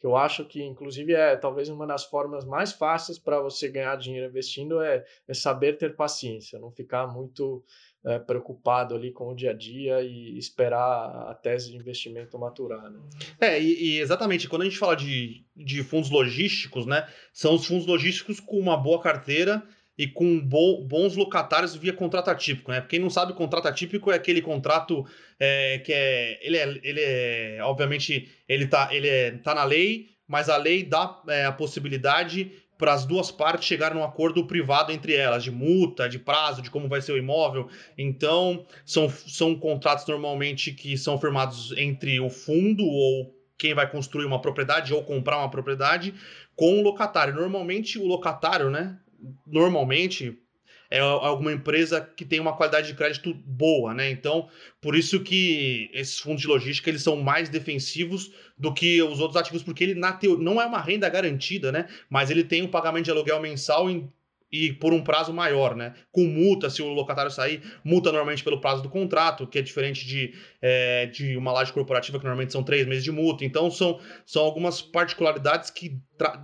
Que eu acho que, inclusive, é talvez uma das formas mais fáceis para você ganhar dinheiro investindo é, é saber ter paciência, não ficar muito é, preocupado ali com o dia a dia e esperar a tese de investimento maturar. Né? É, e, e, exatamente, quando a gente fala de, de fundos logísticos, né, são os fundos logísticos com uma boa carteira e com bo, bons locatários via contrato atípico, né? Quem não sabe, contrato atípico é aquele contrato é, que é ele, é. ele é. Obviamente, ele tá, ele é, tá na lei, mas a lei dá é, a possibilidade para as duas partes chegarem num acordo privado entre elas, de multa, de prazo, de como vai ser o imóvel. Então, são, são contratos normalmente que são firmados entre o fundo ou quem vai construir uma propriedade ou comprar uma propriedade com o locatário. Normalmente, o locatário, né? Normalmente, é alguma empresa que tem uma qualidade de crédito boa, né? Então, por isso que esses fundos de logística eles são mais defensivos do que os outros ativos, porque ele na teoria não é uma renda garantida, né? Mas ele tem um pagamento de aluguel mensal e por um prazo maior, né? Com multa, se o locatário sair, multa normalmente pelo prazo do contrato, que é diferente de, é, de uma laje corporativa, que normalmente são três meses de multa. Então, são, são algumas particularidades que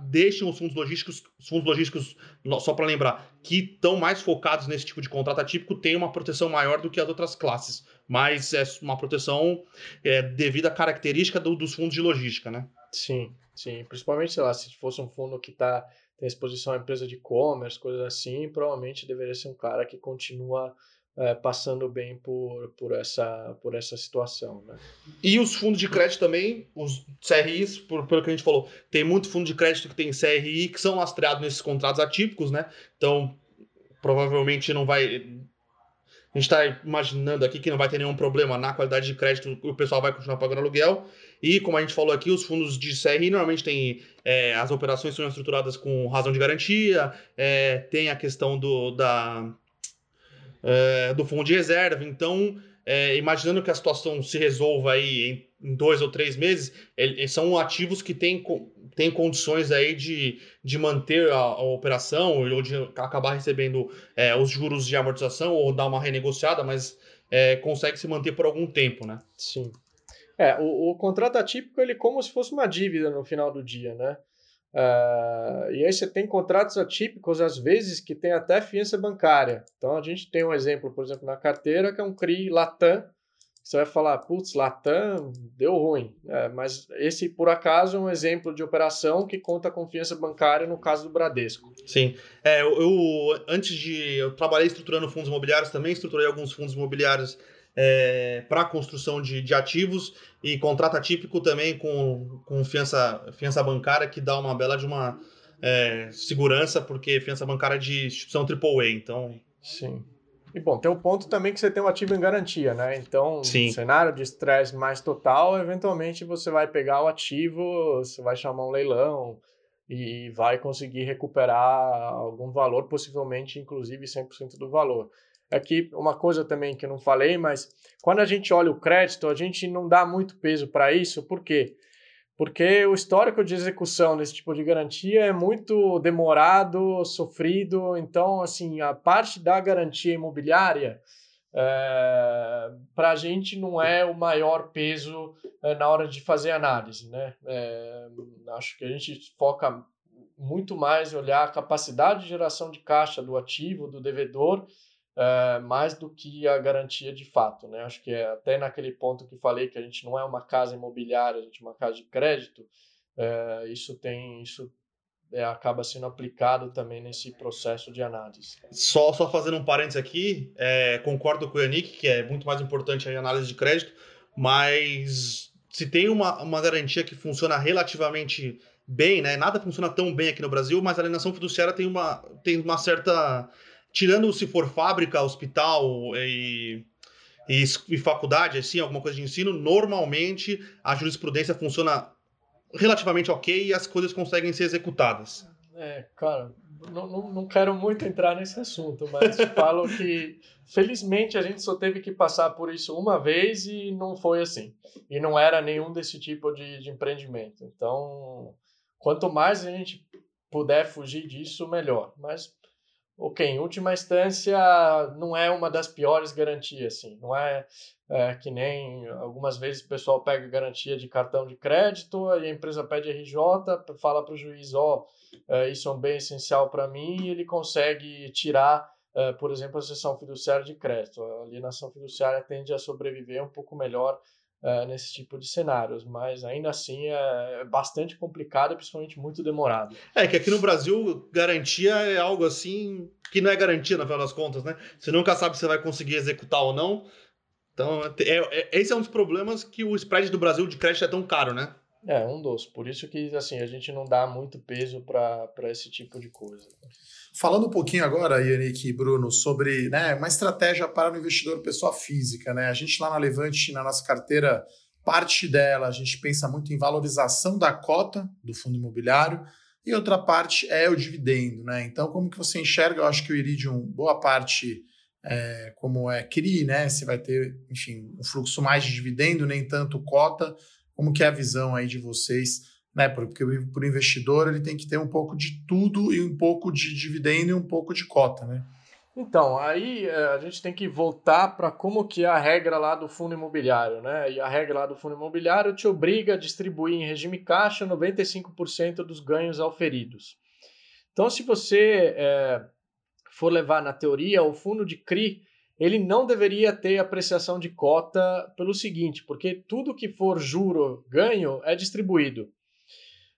deixam os fundos logísticos, os fundos logísticos, só para lembrar, que estão mais focados nesse tipo de contrato atípico, têm uma proteção maior do que as outras classes. Mas é uma proteção é, devido à característica do, dos fundos de logística, né? Sim, sim. Principalmente, sei lá, se fosse um fundo que está tem exposição a empresa de e-commerce, coisas assim, provavelmente deveria ser um cara que continua é, passando bem por, por, essa, por essa situação. Né? E os fundos de crédito também, os CRIs, por, pelo que a gente falou, tem muito fundo de crédito que tem CRI que são lastreados nesses contratos atípicos, né? Então, provavelmente não vai a gente está imaginando aqui que não vai ter nenhum problema na qualidade de crédito, o pessoal vai continuar pagando aluguel. E, como a gente falou aqui, os fundos de CRI normalmente têm. É, as operações são estruturadas com razão de garantia, é, tem a questão do, da, é, do fundo de reserva. Então, é, imaginando que a situação se resolva aí em, em dois ou três meses, são ativos que têm, têm condições aí de, de manter a, a operação ou de acabar recebendo é, os juros de amortização ou dar uma renegociada, mas é, consegue se manter por algum tempo, né? Sim. É, o, o contrato atípico ele é como se fosse uma dívida no final do dia, né? Uh, e aí você tem contratos atípicos, às vezes, que tem até fiança bancária. Então a gente tem um exemplo, por exemplo, na carteira, que é um CRI Latam. Você vai falar, putz, Latam deu ruim. É, mas esse, por acaso, é um exemplo de operação que conta com fiança bancária no caso do Bradesco. Sim. É, eu, eu antes de. Eu trabalhei estruturando fundos imobiliários também, estruturei alguns fundos imobiliários é, para construção de, de, ativos e contrato atípico também com, com fiança, fiança bancária que dá uma bela de uma é, segurança, porque fiança bancária é de instituição AAA, então... Sim. E bom, tem o um ponto também que você tem um ativo em garantia, né? Então, Sim. no cenário de estresse mais total, eventualmente você vai pegar o ativo, você vai chamar um leilão e vai conseguir recuperar algum valor, possivelmente inclusive 100% do valor. Aqui, uma coisa também que eu não falei, mas quando a gente olha o crédito, a gente não dá muito peso para isso, por quê? Porque o histórico de execução desse tipo de garantia é muito demorado, sofrido, então, assim, a parte da garantia imobiliária, é, para a gente não é o maior peso é, na hora de fazer análise, né? É, acho que a gente foca muito mais olhar a capacidade de geração de caixa do ativo, do devedor, é, mais do que a garantia de fato. Né? Acho que é até naquele ponto que falei que a gente não é uma casa imobiliária, a gente é uma casa de crédito, é, isso tem isso é, acaba sendo aplicado também nesse processo de análise. Só, só fazendo um parênteses aqui, concordo com o Yannick, que é muito mais importante a análise de crédito, mas se tem uma, uma garantia que funciona relativamente bem, né? Nada funciona tão bem aqui no Brasil, mas a alienação fiduciária tem uma, tem uma certa tirando se for fábrica, hospital e, e, e, faculdade, assim, alguma coisa de ensino, normalmente a jurisprudência funciona relativamente ok e as coisas conseguem ser executadas. É, cara, não, não, não quero muito entrar nesse assunto, mas falo que felizmente a gente só teve que passar por isso uma vez e não foi assim. E não era nenhum desse tipo de, de empreendimento. Então, quanto mais a gente puder fugir disso, melhor. Mas ok, em última instância, não é uma das piores garantias, assim. Não é, é, que nem algumas vezes o pessoal pega garantia de cartão de crédito e a empresa pede RJ, fala para o juiz, ó, oh, é, isso é um bem essencial para mim e ele consegue tirar, é, por exemplo, a sessão fiduciária de crédito. A alienação fiduciária tende a sobreviver um pouco melhor uh, nesse tipo de cenários, mas ainda assim é, é bastante complicado e principalmente muito demorado. É que aqui no Brasil garantia é algo assim que não é garantia no final das contas, né? Você nunca sabe se vai conseguir executar ou não. Então, é, é, esse é um dos problemas que o spread do Brasil de crédito é tão caro, né? É, um dos. Por isso que assim, a gente não dá muito peso para esse tipo de coisa. Falando um pouquinho agora, Yannick e Bruno, sobre né, uma estratégia para o investidor pessoa física. Né? A gente lá na Levante, na nossa carteira, parte dela a gente pensa muito em valorização da cota do fundo imobiliário e outra parte é o dividendo. Né? Então, como que você enxerga? Eu acho que o Iridium, boa parte, é, como é CRI, né? você vai ter, enfim, um fluxo mais de dividendo, nem tanto cota. Como que é a visão aí de vocês né? Porque para o investidor ele tem que ter um pouco de tudo e um pouco de dividendo e um pouco de cota, né? Então, aí é, a gente tem que voltar para como que é a regra lá do fundo imobiliário, né? E a regra lá do fundo imobiliário te obriga a distribuir em regime caixa 95% dos ganhos auferidos. Então, se você é, for levar na teoria, o fundo de CRI, ele não deveria ter apreciação de cota pelo seguinte, porque tudo que for juro ganho é distribuído.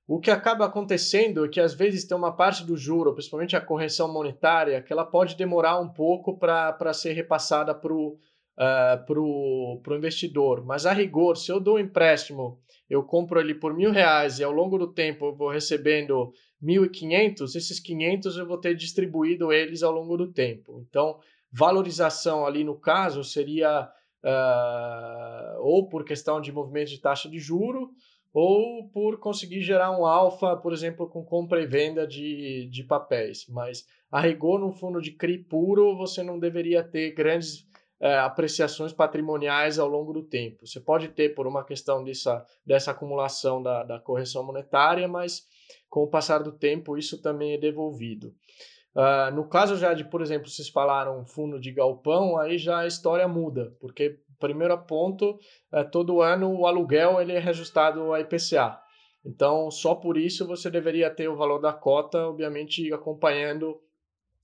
O que acaba acontecendo é que às vezes tem uma parte do juro, principalmente a correção monetária, que ela pode demorar um pouco para ser repassada para o uh, pro, pro investidor. Mas a rigor, se eu dou um empréstimo, eu compro ele por mil reais e ao longo do tempo eu vou recebendo 1.500, esses 500 eu vou ter distribuído eles ao longo do tempo. Então, valorização ali no caso seria uh, ou por questão de movimento de taxa de juro ou por conseguir gerar um alfa, por exemplo, com compra e venda de, de papéis. Mas a rigor, no fundo de CRI puro, você não deveria ter grandes uh, apreciações patrimoniais ao longo do tempo. Você pode ter por uma questão dessa, dessa acumulação da, da correção monetária, mas com o passar do tempo isso também é devolvido. Uh, no caso já de, por exemplo, vocês falaram fundo de galpão, aí já a história muda, porque primeiro ponto, é, todo ano o aluguel ele é reajustado ao IPCA. Então, só por isso você deveria ter o valor da cota, obviamente, acompanhando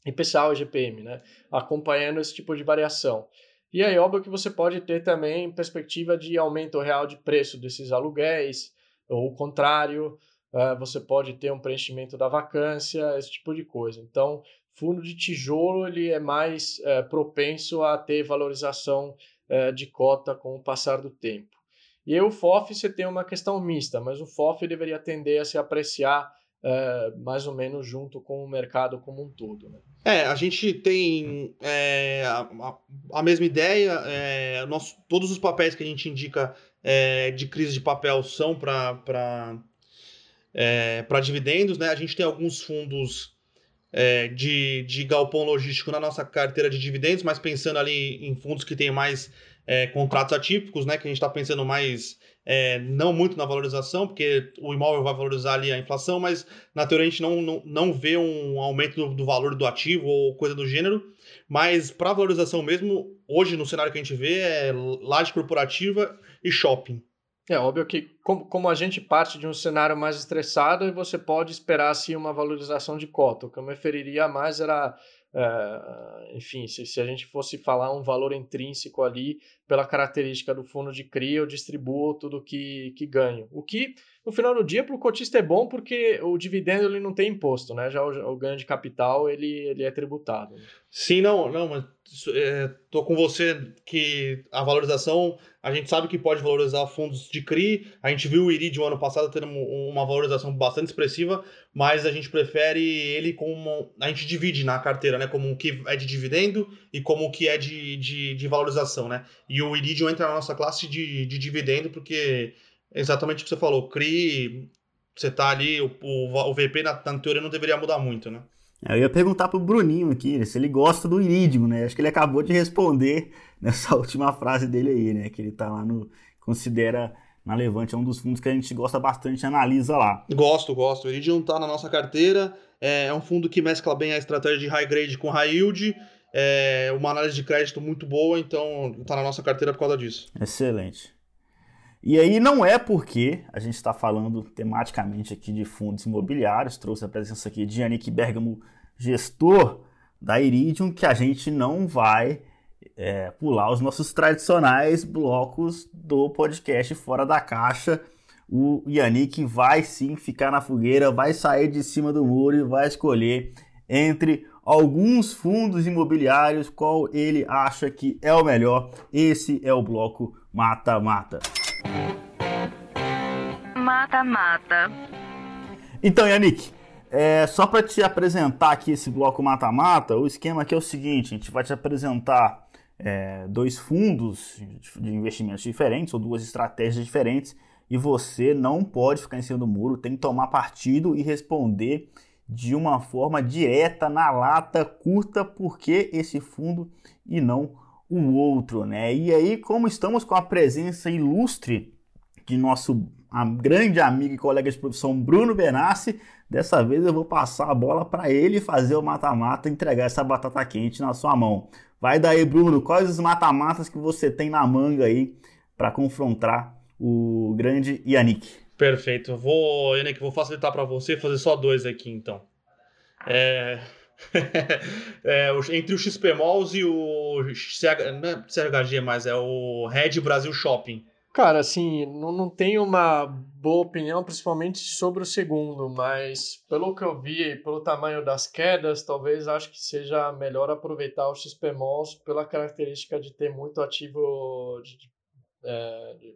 IPCA ou GPM, né? Acompanhando esse tipo de variação. E aí, óbvio que você pode ter também perspectiva de aumento real de preço desses aluguéis, ou o contrário, você pode ter um preenchimento da vacância, esse tipo de coisa. Então, fundo de tijolo ele é mais é, propenso a ter valorização é, de cota com o passar do tempo. E o FOF você tem uma questão mista, mas o FOF deveria tender a se apreciar é, mais ou menos junto com o mercado como um todo. Né? É, a gente tem é, a, a, mesma ideia. É, nosso, todos os papéis que a gente indica é, de crise de papel são para é, para dividendos, né? A gente tem alguns fundos é, de, de galpão logístico na nossa carteira de dividendos, mas pensando ali em fundos que têm mais é, contratos atípicos, né? Que a gente está pensando mais é, não muito na valorização, porque o imóvel vai valorizar ali a inflação, mas na teoria a gente não, não, não vê um aumento do, do valor do ativo ou coisa do gênero. Mas para valorização mesmo, hoje no cenário que a gente vê é laje corporativa e shopping. É óbvio que, como, como a gente parte de um cenário mais estressado, você pode esperar assim, uma valorização de cota. O que eu me referiria mais era, é, enfim, se, se a gente fosse falar um valor intrínseco ali, pela característica do fundo de CRI, eu distribuo tudo que, que ganho. O que, no final do dia, para o cotista é bom porque o dividendo ele não tem imposto, né? Já o, o ganho de capital ele, ele é tributado. Sim, não, não, mas é, tô com você que a valorização, a gente sabe que pode valorizar fundos de CRI, a gente viu o Iridium ano passado tendo uma valorização bastante expressiva, mas a gente prefere ele como, a gente divide na carteira, né, como o que é de dividendo e como o que é de, de, de valorização, né, e o Iridium entra na nossa classe de, de dividendo porque exatamente o que você falou, CRI, você tá ali, o, o, o VP na, na teoria não deveria mudar muito, né. Eu ia perguntar pro Bruninho aqui se ele gosta do Iridium, né? Acho que ele acabou de responder nessa última frase dele aí, né? Que ele tá lá no. considera na Levante, é um dos fundos que a gente gosta bastante analisa lá. Gosto, gosto. O Iridium tá na nossa carteira, é, é um fundo que mescla bem a estratégia de high grade com high yield, é uma análise de crédito muito boa, então tá na nossa carteira por causa disso. Excelente. E aí não é porque a gente está falando tematicamente aqui de fundos imobiliários, trouxe a presença aqui de Yannick Bergamo, gestor da Iridium, que a gente não vai é, pular os nossos tradicionais blocos do podcast Fora da Caixa. O Yannick vai sim ficar na fogueira, vai sair de cima do muro e vai escolher entre alguns fundos imobiliários qual ele acha que é o melhor. Esse é o bloco Mata-Mata. Mata-mata. Então, Yannick, é, só para te apresentar aqui esse bloco mata-mata, o esquema aqui é o seguinte: a gente vai te apresentar é, dois fundos de investimentos diferentes ou duas estratégias diferentes e você não pode ficar em cima do muro, tem que tomar partido e responder de uma forma direta, na lata, curta, porque esse fundo e não o outro, né? E aí, como estamos com a presença ilustre de nosso grande amigo e colega de profissão Bruno Benassi. Dessa vez eu vou passar a bola para ele fazer o mata-mata entregar essa batata quente na sua mão. Vai daí, Bruno, quais os mata-matas que você tem na manga aí para confrontar o grande Yannick? Perfeito. Vou, Yannick, vou facilitar para você fazer só dois aqui então. É... é, entre o XPMOLs e o CH, não é CHG, mas é o Red Brasil Shopping. Cara, assim, não, não tenho uma boa opinião, principalmente sobre o segundo, mas pelo que eu vi, pelo tamanho das quedas, talvez acho que seja melhor aproveitar o XPMOLs pela característica de ter muito ativo de, de, é, de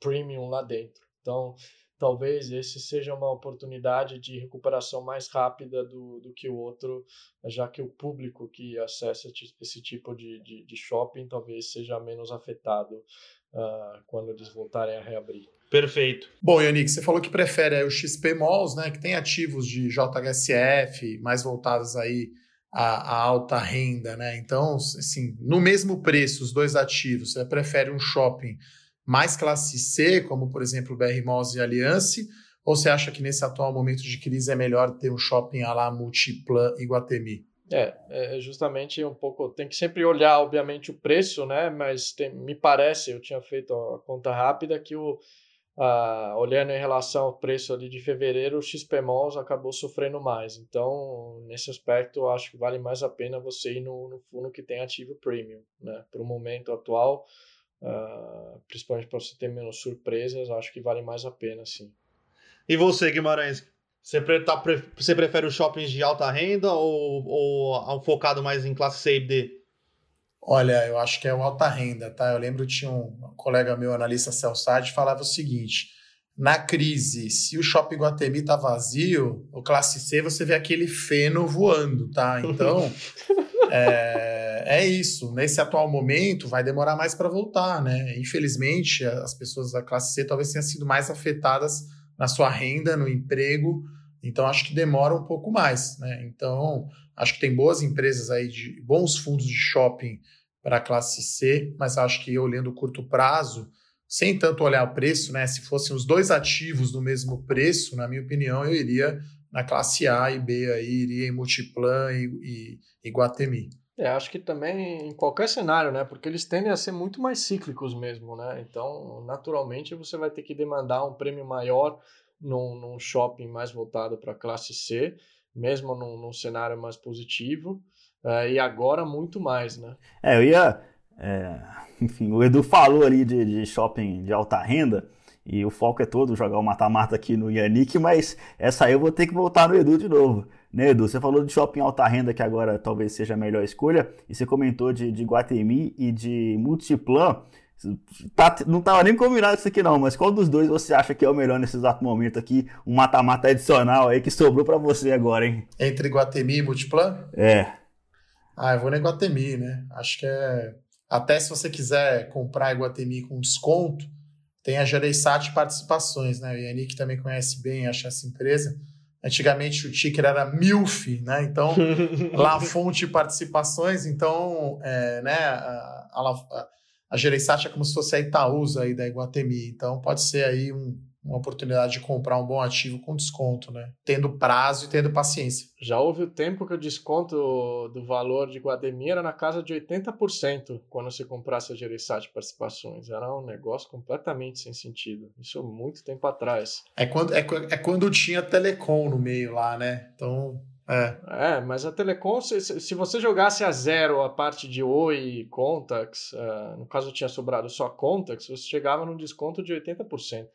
premium lá dentro. Então, talvez esse seja uma oportunidade de recuperação mais rápida do, do que o outro, já que o público que acessa esse tipo de, de, de shopping talvez seja menos afetado uh, quando eles voltarem a reabrir. Perfeito. Bom, Yannick, você falou que prefere o XP Malls, né, que tem ativos de JHSF mais voltados aí à, à, alta renda, né? Então, assim, no mesmo preço, os dois ativos, você prefere um shopping mais classe C, como por exemplo BR Malls e Alliance, ou você acha que nesse atual momento de crise é melhor ter um shopping à la Multiplan e Guatemi? É, é justamente um pouco. Tem que sempre olhar, obviamente, o preço, né? Mas tem, me parece, eu tinha feito a conta rápida, que o, olhando em relação ao preço ali de fevereiro, o XP Malls acabou sofrendo mais. Então, nesse aspecto, acho que vale mais a pena você ir no, no fundo que tem ativo premium, né? Para o momento atual, Uh, principalmente para você ter menos surpresas, acho que vale mais a pena, sim. E você, Guimarães? Você, tá, você prefere os shoppings de alta renda ou, ou focado mais em classe C e D? Olha, eu acho que é o alta renda, tá? Eu lembro que tinha um colega meu, analista Celsad, falava o seguinte: na crise, se o shopping Guatemi tá vazio, o classe C você vê aquele feno voando, tá? Então, é, é isso. Nesse atual momento, vai demorar mais para voltar, né? Infelizmente, as pessoas da classe C talvez tenham sido mais afetadas na sua renda, no emprego. Então, acho que demora um pouco mais, né? Então, acho que tem boas empresas aí, de bons fundos de shopping para a classe C, mas acho que olhando o curto prazo, sem tanto olhar o preço, né? Se fossem os dois ativos no mesmo preço, na minha opinião, eu iria na classe A e B aí, iria em Multiplan e, e, e Guatemi. É, acho que também em qualquer cenário, né? Porque eles tendem a ser muito mais cíclicos mesmo, né? Então, naturalmente, você vai ter que demandar um prêmio maior num, num shopping mais voltado para a classe C, mesmo num, num cenário mais positivo. Uh, e agora muito mais, né? É, eu ia. É, enfim, o Edu falou ali de, de shopping de alta renda. E o foco é todo jogar o mata-mata aqui no Yannick, mas essa aí eu vou ter que voltar no Edu de novo. Né, Edu? Você falou de shopping alta renda, que agora talvez seja a melhor escolha, e você comentou de, de Guatemi e de Multiplan. Tá, não estava nem combinado isso aqui não, mas qual dos dois você acha que é o melhor nesse exato momento aqui? Um mata-mata adicional aí que sobrou para você agora, hein? Entre Guatemi e Multiplan? É. Ah, eu vou na Guatemi, né? Acho que é... Até se você quiser comprar Guatemi com desconto, tem a Gereissat Participações, né? O Yannick também conhece bem, acha essa empresa. Antigamente o ticker era MILF, né? Então, lá fonte participações, então, é, né, a, a, a Gereissat é como se fosse a Itaúsa aí da Iguatemi. Então, pode ser aí um, uma oportunidade de comprar um bom ativo com desconto, né? Tendo prazo e tendo paciência. Já houve o tempo que o desconto do valor de Guademi era na casa de 80% quando você comprasse a Gereissat Participações. Era um negócio completamente sem sentido. Isso muito tempo atrás. É quando, é, é quando tinha Telecom no meio lá, né? Então, é. é, mas a Telecom, se, se você jogasse a zero a parte de Oi, Contax, uh, no caso tinha sobrado só Contax, você chegava num desconto de 80%.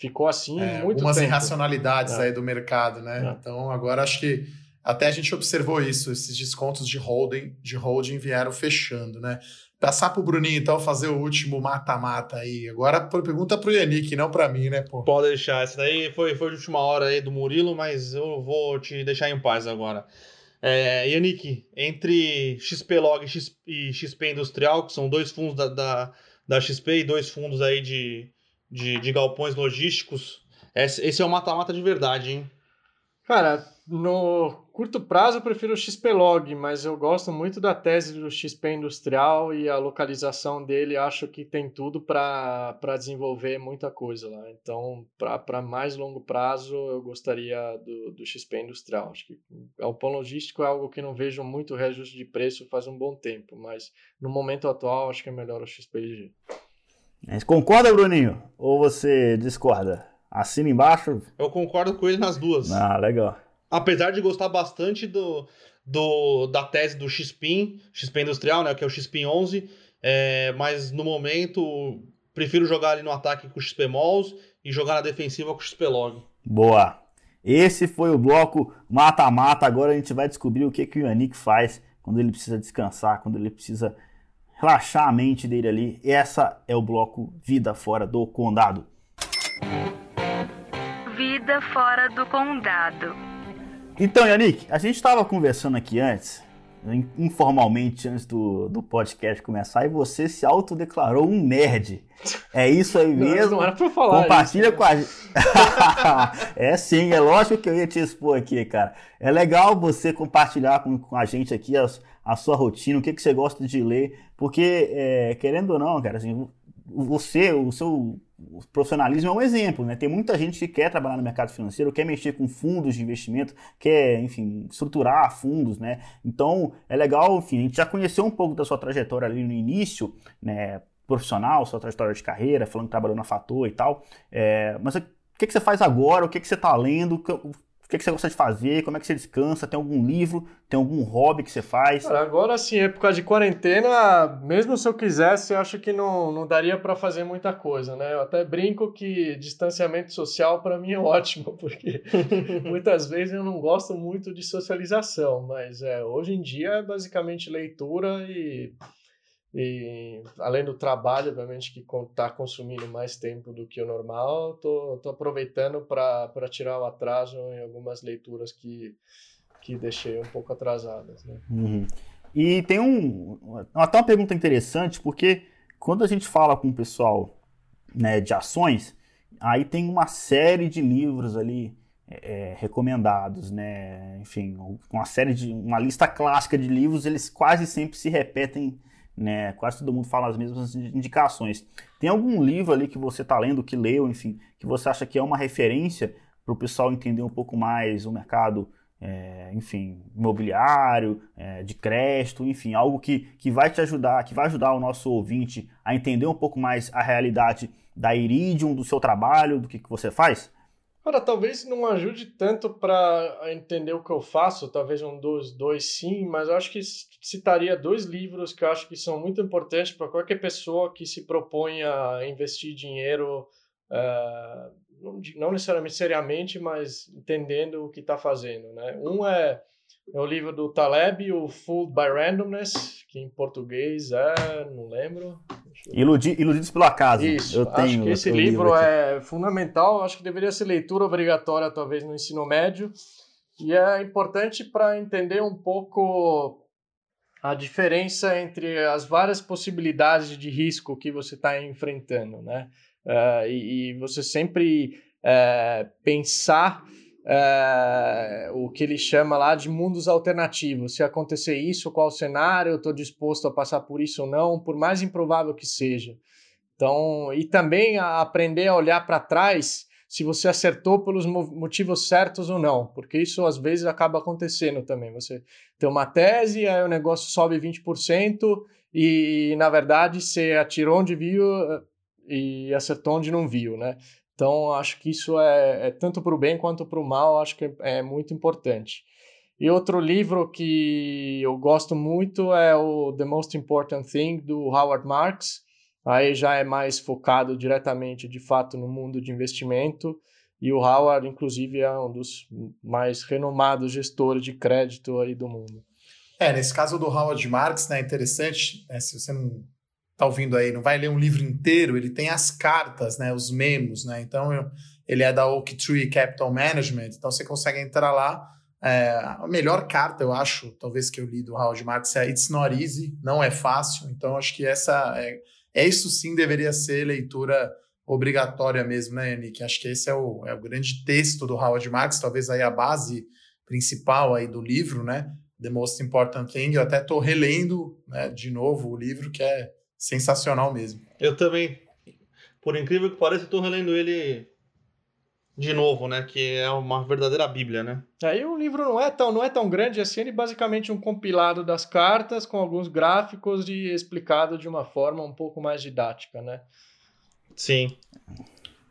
Ficou assim é, muito algumas tempo. irracionalidades é. aí do mercado, né? É. Então agora acho que até a gente observou isso, esses descontos de holding, de holding vieram fechando, né? Passar pro Bruninho, então, fazer o último mata-mata aí. Agora pergunta pro Yannick, não para mim, né, pô? Pode deixar. Essa daí foi, foi de última hora aí do Murilo, mas eu vou te deixar em paz agora. É, Yannick, entre XPlog e XP Industrial, que são dois fundos da, da, da XP e dois fundos aí de, de, de galpões logísticos. Esse, é o mata-mata de verdade, hein? Cara, no curto prazo eu prefiro o XPlog, mas eu gosto muito da tese do XP industrial e a localização dele acho que tem tudo para desenvolver muita coisa lá. Então, para mais longo prazo, eu gostaria do, do XP industrial. Acho que o pão logístico é algo que não vejo muito reajuste de preço faz um bom tempo, mas no momento atual acho que é melhor o XPLG. Concorda, Bruninho? Ou você discorda? Assina embaixo. Eu concordo com ele nas duas. Ah, legal. Apesar de gostar bastante do, do da tese do XPIN, XP Industrial, né, que é o XPIN 11, é, mas no momento prefiro jogar ali no ataque com o XP Malls e jogar na defensiva com o XP Log. Boa. Esse foi o bloco mata-mata. Agora a gente vai descobrir o que, que o Yannick faz quando ele precisa descansar, quando ele precisa relaxar a mente dele ali. Essa é o bloco Vida Fora do Condado. Vida fora do condado. Então, Yannick, a gente estava conversando aqui antes, informalmente, antes do, do podcast começar, e você se autodeclarou um nerd. É isso aí mesmo? Não, não era pra falar Compartilha isso, com a gente. é sim, é lógico que eu ia te expor aqui, cara. É legal você compartilhar com, com a gente aqui a, a sua rotina, o que, que você gosta de ler, porque, é, querendo ou não, cara, assim, você, o seu profissionalismo é um exemplo, né? Tem muita gente que quer trabalhar no mercado financeiro, quer mexer com fundos de investimento, quer, enfim, estruturar fundos, né? Então, é legal, enfim, a gente já conheceu um pouco da sua trajetória ali no início, né? Profissional, sua trajetória de carreira, falando que trabalhou na Fator e tal. É, mas o que, que você faz agora? O que, que você está lendo? Que, que você gosta de fazer? Como é que você descansa? Tem algum livro? Tem algum hobby que você faz? Cara, agora sim, época de quarentena, mesmo se eu quisesse, eu acho que não, não daria para fazer muita coisa, né? Eu até brinco que distanciamento social para mim é ótimo, porque muitas vezes eu não gosto muito de socialização, mas é, hoje em dia é basicamente leitura e e além do trabalho, obviamente, que está consumindo mais tempo do que o normal, tô, tô aproveitando para tirar o atraso em algumas leituras que, que deixei um pouco atrasadas. Né? Uhum. E tem um, até uma pergunta interessante, porque quando a gente fala com o pessoal né, de ações, aí tem uma série de livros ali é, recomendados, né? Enfim, uma série de uma lista clássica de livros, eles quase sempre se repetem né? Quase todo mundo fala as mesmas indicações. Tem algum livro ali que você está lendo, que leu, enfim, que você acha que é uma referência para o pessoal entender um pouco mais o mercado, é, enfim, imobiliário, é, de crédito, enfim, algo que, que vai te ajudar, que vai ajudar o nosso ouvinte a entender um pouco mais a realidade da Iridium, do seu trabalho, do que, que você faz? Cara, talvez não ajude tanto para entender o que eu faço, talvez um dos dois sim, mas eu acho que citaria dois livros que eu acho que são muito importantes para qualquer pessoa que se propõe a investir dinheiro, uh, não necessariamente seriamente, mas entendendo o que está fazendo. Né? Um é, é o livro do Taleb, o Fooled by Randomness, que em português é, não lembro, Iludi, Iludidos pelo Acaso. Isso, eu tenho, acho que esse livro, livro é fundamental, acho que deveria ser leitura obrigatória, talvez, no ensino médio, e é importante para entender um pouco a diferença entre as várias possibilidades de risco que você está enfrentando, né? Uh, e, e, você sempre uh, pensar é, o que ele chama lá de mundos alternativos. Se acontecer isso, qual cenário, eu estou disposto a passar por isso ou não, por mais improvável que seja. Então, e também a aprender a olhar para trás se você acertou pelos motivos certos ou não, porque isso às vezes acaba acontecendo também. Você tem uma tese, aí o negócio sobe 20% e, na verdade, você atirou onde viu eh, e acertou onde não viu, né? Então, acho que isso é, é tanto para o bem quanto para o mal, acho que é, é muito importante. E outro livro que eu gosto muito é o The Most Important Thing, do Howard Marks. Aí já é mais focado diretamente, de fato, no mundo de investimento. E o Howard, inclusive, é um dos mais renomados gestores de crédito aí do mundo. É, nesse caso do Howard Marks, né, é interessante, né, se você não está ouvindo aí não vai ler um livro inteiro, ele tem as cartas, né, os memos, né? Então eu, ele é da Oak Tree Capital Management, então você consegue entrar lá. É, a melhor carta, eu acho, talvez que eu li do Howard Marks é It's Not Easy, não é fácil. Então acho que essa é, é isso sim deveria ser leitura obrigatória mesmo, né, Yannick? Acho que esse é o, é o grande texto do Howard Marks, talvez aí a base principal aí do livro, né? The Most Important Thing. Eu até estou relendo né, de novo o livro, que é sensacional mesmo. Eu também, por incrível que pareça, estou relendo ele de novo, né? Que é uma verdadeira Bíblia, né? Aí o livro não é tão, não é tão grande assim, ele é basicamente um compilado das cartas com alguns gráficos e explicado de uma forma um pouco mais didática, né? Sim.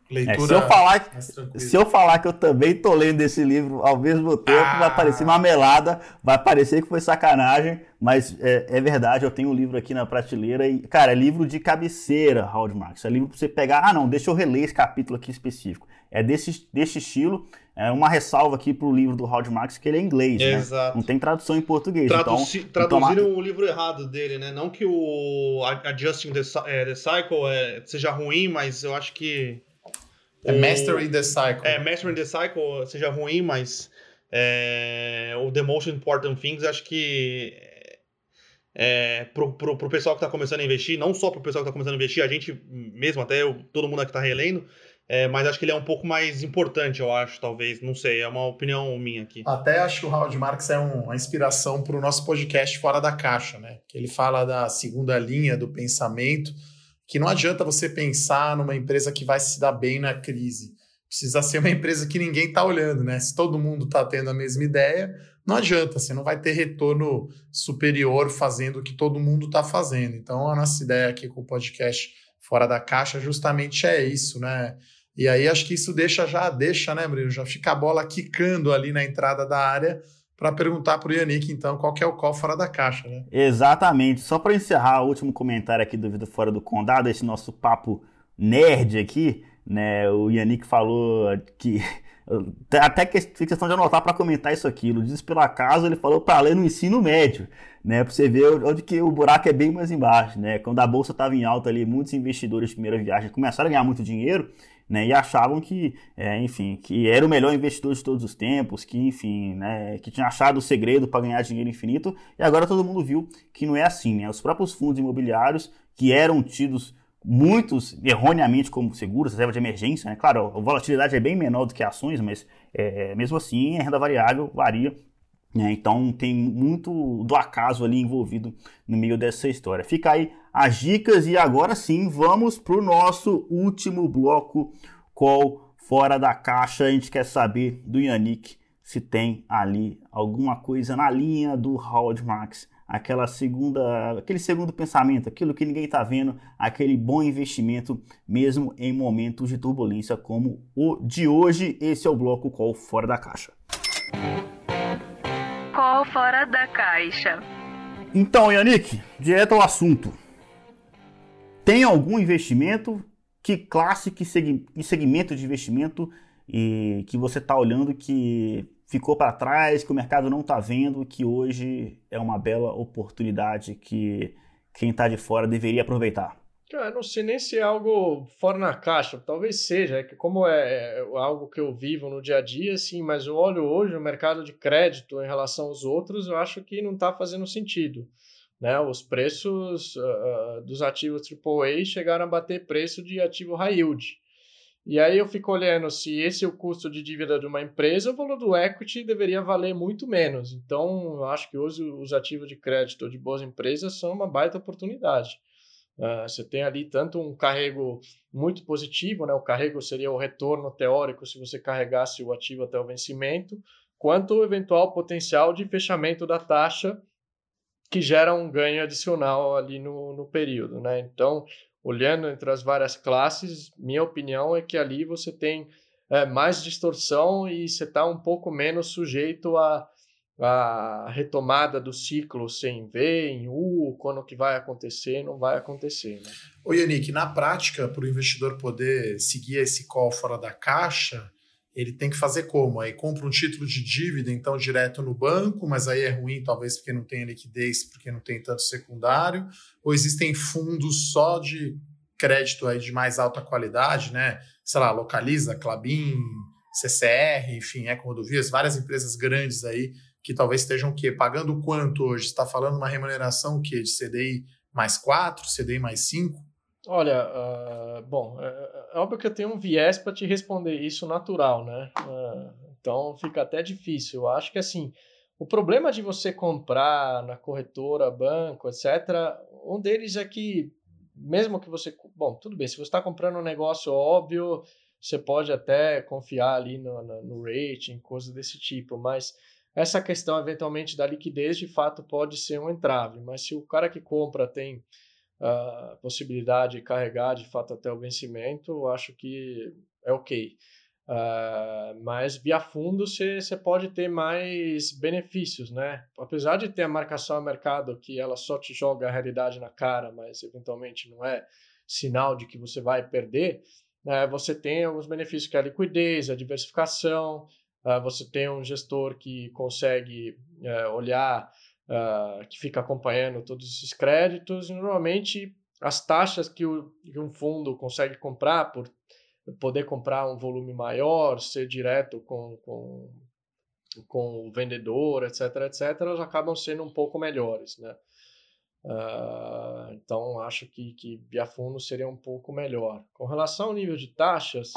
Leitura é, se, eu falar, se eu falar que eu também tô lendo esse livro ao mesmo tempo, ah. vai parecer uma melada, vai parecer que foi sacanagem, mas é, é, verdade, eu tenho um livro aqui na prateleira e, cara, é livro de cabeceira, Howard Marks. É livro pra você pegar, ah não, deixa eu reler esse capítulo aqui específico. É desse, desse estilo, é uma ressalva aqui pro livro do Howard Marks, que ele é inglês, né? Exato. Não tem tradução em português. Traduzi então, traduziram então, o livro errado dele, né? Não que o Adjusting the, é, the Cycle é, seja ruim, mas eu acho que é Mastering the Cycle. É, Mastering the Cycle seja ruim, mas é, o The Most Important Things acho que é, pro, pro, pro pessoal que está começando a investir, não só pro pessoal que está começando a investir, a gente mesmo, até eu, todo mundo aqui está relendo, é, mas acho que ele é um pouco mais importante, eu acho, talvez, não sei, é uma opinião minha aqui. Até acho que o Howard Marks é um, uma inspiração para o nosso podcast Fora da Caixa, né? Que ele fala da segunda linha do pensamento, que não adianta você pensar numa empresa que vai se dar bem na crise. Precisa ser uma empresa que ninguém está olhando, né? Se todo mundo está tendo a mesma ideia, não adianta, você não vai ter retorno superior fazendo o que todo mundo está fazendo. Então, a nossa ideia aqui com o podcast Fora da Caixa justamente é isso, né? E aí acho que isso deixa já, deixa, né, Bruno? Já fica a bola quicando ali na entrada da área para perguntar para o Yannick, então, qual que é o call fora da caixa, né? Exatamente. Só para encerrar, o último comentário aqui do Vida Fora do Condado, esse nosso papo nerd aqui, né? O Yannick falou que até que questão de anotar para comentar isso aqui. No Diz pelo acaso, ele falou para ler no ensino médio, né? Para você ver onde que o buraco é bem mais embaixo, né? Quando a bolsa estava em alta ali, muitos investidores de primeira viagem começaram a ganhar muito dinheiro né, e achavam que, é, enfim, que era o melhor investidor de todos os tempos, que, enfim, né, que tinha achado o segredo para ganhar dinheiro infinito, e agora todo mundo viu que não é assim, né? Os próprios fundos imobiliários, que eram tidos muitos erroneamente como seguros, reserva de emergência, né? Claro, a volatilidade é bem menor do que ações, mas é, mesmo assim a renda variável varia né? Então tem muito do acaso ali envolvido no meio dessa história. Fica aí as dicas e agora sim vamos para o nosso último bloco call fora da caixa. A gente quer saber do Yannick se tem ali alguma coisa na linha do Howard Marks, aquela segunda, aquele segundo pensamento, aquilo que ninguém está vendo, aquele bom investimento mesmo em momentos de turbulência como o de hoje. Esse é o bloco call fora da caixa fora da caixa. Então, Yannick, direto ao assunto. Tem algum investimento? Que classe, que, segmento de investimento e que você está olhando que ficou para trás, que o mercado não está vendo, que hoje é uma bela oportunidade que quem está de fora deveria aproveitar? Cara, não sei nem se é algo fora na caixa, talvez seja, é como é, é algo que eu vivo no dia a dia, sim, mas eu olho hoje o mercado de crédito em relação aos outros, eu acho que não está fazendo sentido. Né? Os preços uh, dos ativos AAA chegaram a bater preço de ativo high yield. E aí eu fico olhando se esse é o custo de dívida de uma empresa, o valor do equity deveria valer muito menos. Então, eu acho que hoje os ativos de crédito de boas empresas são uma baita oportunidade. Uh, você tem ali tanto um carrego muito positivo, né? o carrego seria o retorno teórico se você carregasse o ativo até o vencimento, quanto o eventual potencial de fechamento da taxa que gera um ganho adicional ali no, no período. Né? Então, olhando entre as várias classes, minha opinião é que ali você tem é, mais distorção e você está um pouco menos sujeito a a retomada do ciclo sem V, em U, quando que vai acontecer, não vai acontecer. Né? Ô Yannick, na prática, para o investidor poder seguir esse call fora da caixa, ele tem que fazer como? Aí compra um título de dívida, então, direto no banco, mas aí é ruim, talvez porque não tem liquidez, porque não tem tanto secundário, ou existem fundos só de crédito aí de mais alta qualidade, né? Sei lá, Localiza, Clabin, CCR, enfim, Eco Rodovias, várias empresas grandes aí que talvez estejam quê? Pagando quanto hoje? Está falando uma remuneração o quê? De CDI mais 4, CDI mais 5? Olha, uh, bom, é, é, óbvio que eu tenho um viés para te responder isso natural, né? Uh, Então fica até difícil. Eu acho que assim, o problema de você comprar na corretora, banco, etc., um deles é que, mesmo que você. Bom, tudo bem, se você está comprando um negócio óbvio, você pode até confiar ali no, no, no rating, coisas desse tipo, mas essa questão, eventualmente, da liquidez, de fato, pode ser um entrave. Mas se o cara que compra tem a uh, possibilidade de carregar, de fato, até o vencimento, eu acho que é ok. Uh, mas via fundo você pode ter mais benefícios, né? Apesar de ter a marcação a mercado que ela só te joga a realidade na cara, mas eventualmente não é sinal de que você vai perder, né? você tem alguns benefícios que é a liquidez, a diversificação, você tem um gestor que consegue uh, olhar, uh, que fica acompanhando todos esses créditos, e normalmente as taxas que, o, que um fundo consegue comprar por poder comprar um volume maior, ser direto com, com, com o vendedor, etc, etc, elas acabam sendo um pouco melhores, né? Uh, então, acho que, que via fundo seria um pouco melhor. Com relação ao nível de taxas,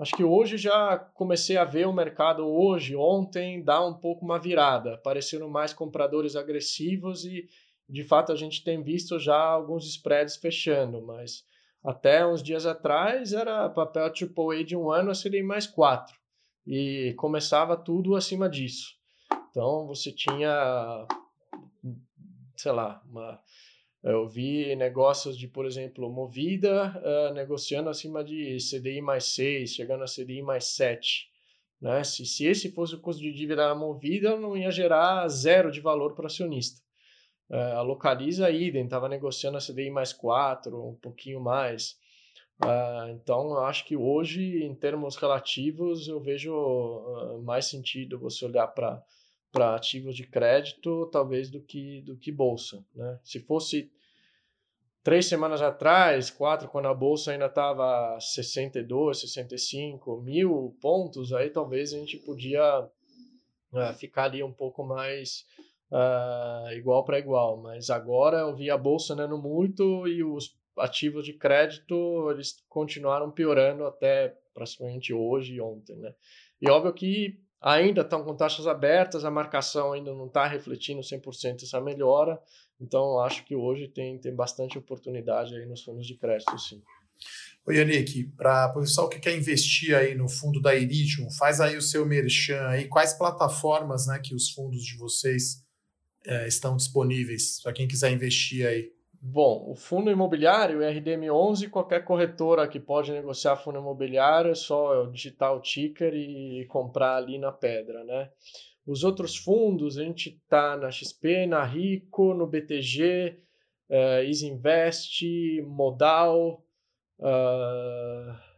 acho que hoje já comecei a ver o mercado hoje, ontem, dar um pouco uma virada, aparecendo mais compradores agressivos e, de fato, a gente tem visto já alguns spreads fechando, mas até uns dias atrás era papel AAA de um ano a CDI mais quatro e começava tudo acima disso. Então você tinha, sei lá, uma, eu vi negócios de, por exemplo, Movida uh, negociando acima de CDI mais 6, chegando a CDI mais 7. Né? Se, se esse fosse o custo de dívida da Movida, não ia gerar zero de valor para o acionista. Uh, a Localiza idem, estava negociando a CDI mais 4, um pouquinho mais. Uh, então, eu acho que hoje, em termos relativos, eu vejo uh, mais sentido você olhar para para ativos de crédito, talvez do que do que bolsa, né? Se fosse três semanas atrás, quatro, quando a bolsa ainda estava 62, 65 mil pontos, aí talvez a gente podia uh, ficar ali um pouco mais uh, igual para igual. Mas agora eu vi a bolsa andando muito e os ativos de crédito eles continuaram piorando até praticamente hoje e ontem, né? E óbvio que ainda estão com taxas abertas, a marcação ainda não está refletindo 100% essa melhora, então acho que hoje tem, tem bastante oportunidade aí nos fundos de crédito, sim. Oi, Yannick, para o pessoal que quer investir aí no fundo da Iridium, faz aí o seu merchan aí, quais plataformas né, que os fundos de vocês é, estão disponíveis para quem quiser investir aí? Bom, o fundo imobiliário, o RDM11, qualquer corretora que pode negociar fundo imobiliário, é só digitar o ticker e comprar ali na pedra, né? Os outros fundos, a gente está na XP, na Rico, no BTG, uh, é, Easy Invest, Modal, uh,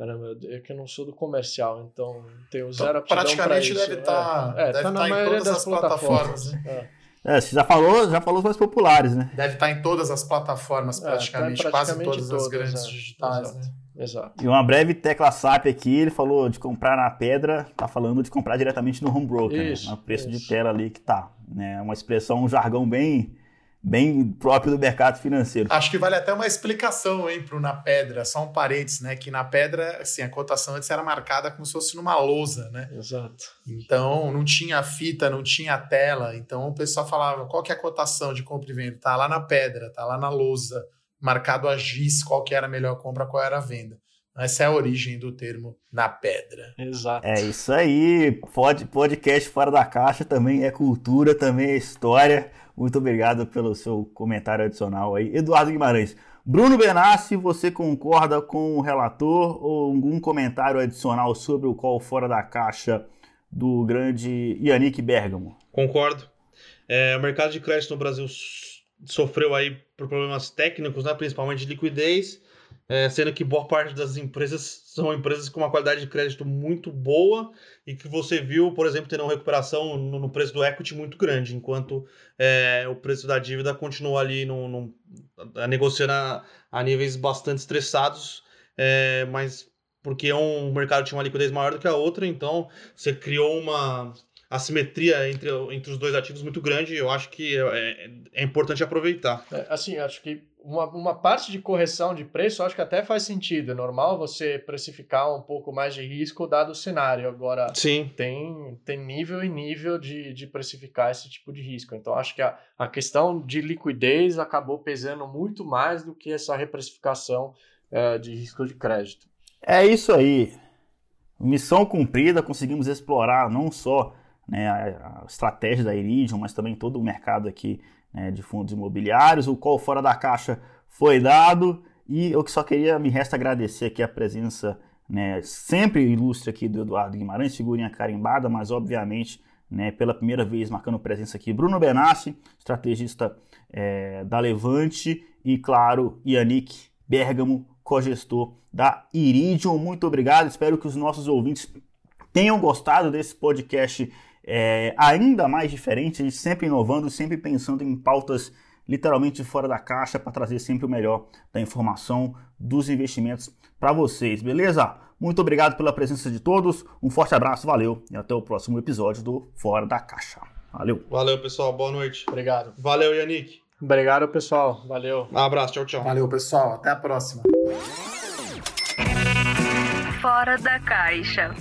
Caramba, é que eu não sou do comercial, então tenho zero então, Praticamente deve estar tá, é, é, tá na tá em todas as plataformas. plataformas né? é. É. você já falou, já falou os mais populares, né? Deve estar em todas as plataformas, praticamente, é, tá praticamente quase todas, todas, as grandes é. digitais, Exato. né? Exato. E uma breve tecla SAP aqui, ele falou de comprar na pedra, tá falando de comprar diretamente no home broker, isso, né? no preço isso. de tela ali que tá. Né? Uma expressão, um jargão bem bem próprio do mercado financeiro. Acho que vale até uma explicação hein, para o Na Pedra, só um parênteses, né? Que na Pedra, assim, a cotação antes era marcada como se fosse numa lousa, né? Exato. Então não tinha fita, não tinha tela. Então o pessoal falava: qual que é a cotação de compra e venda? Tá lá na pedra, tá lá na lousa, marcado a giz, qual que era a melhor compra, qual era a venda. Essa é a origem do termo na pedra. Exato. É isso aí. Pod, podcast fora da caixa também é cultura, também é história. Muito obrigado pelo seu comentário adicional aí. Eduardo Guimarães. Bruno Benassi, você concorda com o relator ou algum comentário adicional sobre o qual fora da caixa do grande Yannick Bergamo? Concordo. É, o mercado de crédito no Brasil sofreu aí por problemas técnicos, né, principalmente de liquidez é, sendo que boa parte das empresas são empresas com uma qualidade de crédito muito boa e que você viu, por exemplo, tendo uma recuperação no, no preço do equity muito grande, enquanto é, o preço da dívida continua ali no, no a negociando a, a, níveis bastante estressados, é, mas porque é um mercado tinha uma liquidez maior do que a outra, então você criou uma assimetria entre, entre os dois ativos muito grande. Eu acho que é, é importante aproveitar. É, assim, acho que uma, uma parte de correção de preço, acho que até faz sentido. É normal você precificar um pouco mais de risco dado o cenário. Agora, Sim. Tem, tem nível e nível de, de precificar esse tipo de risco. Então, acho que a, a questão de liquidez acabou pesando muito mais do que essa reprecificação é, de risco de crédito. É isso aí. Missão cumprida, conseguimos explorar não só né, a, a estratégia da Iridium, mas também todo o mercado aqui né, de fundos imobiliários. O call fora da caixa foi dado e eu que só queria, me resta agradecer aqui a presença né, sempre ilustre aqui do Eduardo Guimarães, figurinha carimbada, mas obviamente né, pela primeira vez marcando presença aqui, Bruno Benassi, estrategista é, da Levante e, claro, Yannick Bergamo, cogestor da Iridium. Muito obrigado, espero que os nossos ouvintes tenham gostado desse podcast é, ainda mais diferente, a gente sempre inovando, sempre pensando em pautas literalmente fora da caixa para trazer sempre o melhor da informação dos investimentos para vocês, beleza? Muito obrigado pela presença de todos, um forte abraço, valeu e até o próximo episódio do Fora da Caixa. Valeu. Valeu, pessoal, boa noite. Obrigado. Valeu, Yannick. Obrigado, pessoal. Valeu. Um abraço, tchau, tchau. Valeu, pessoal. Até a próxima. Fora da caixa.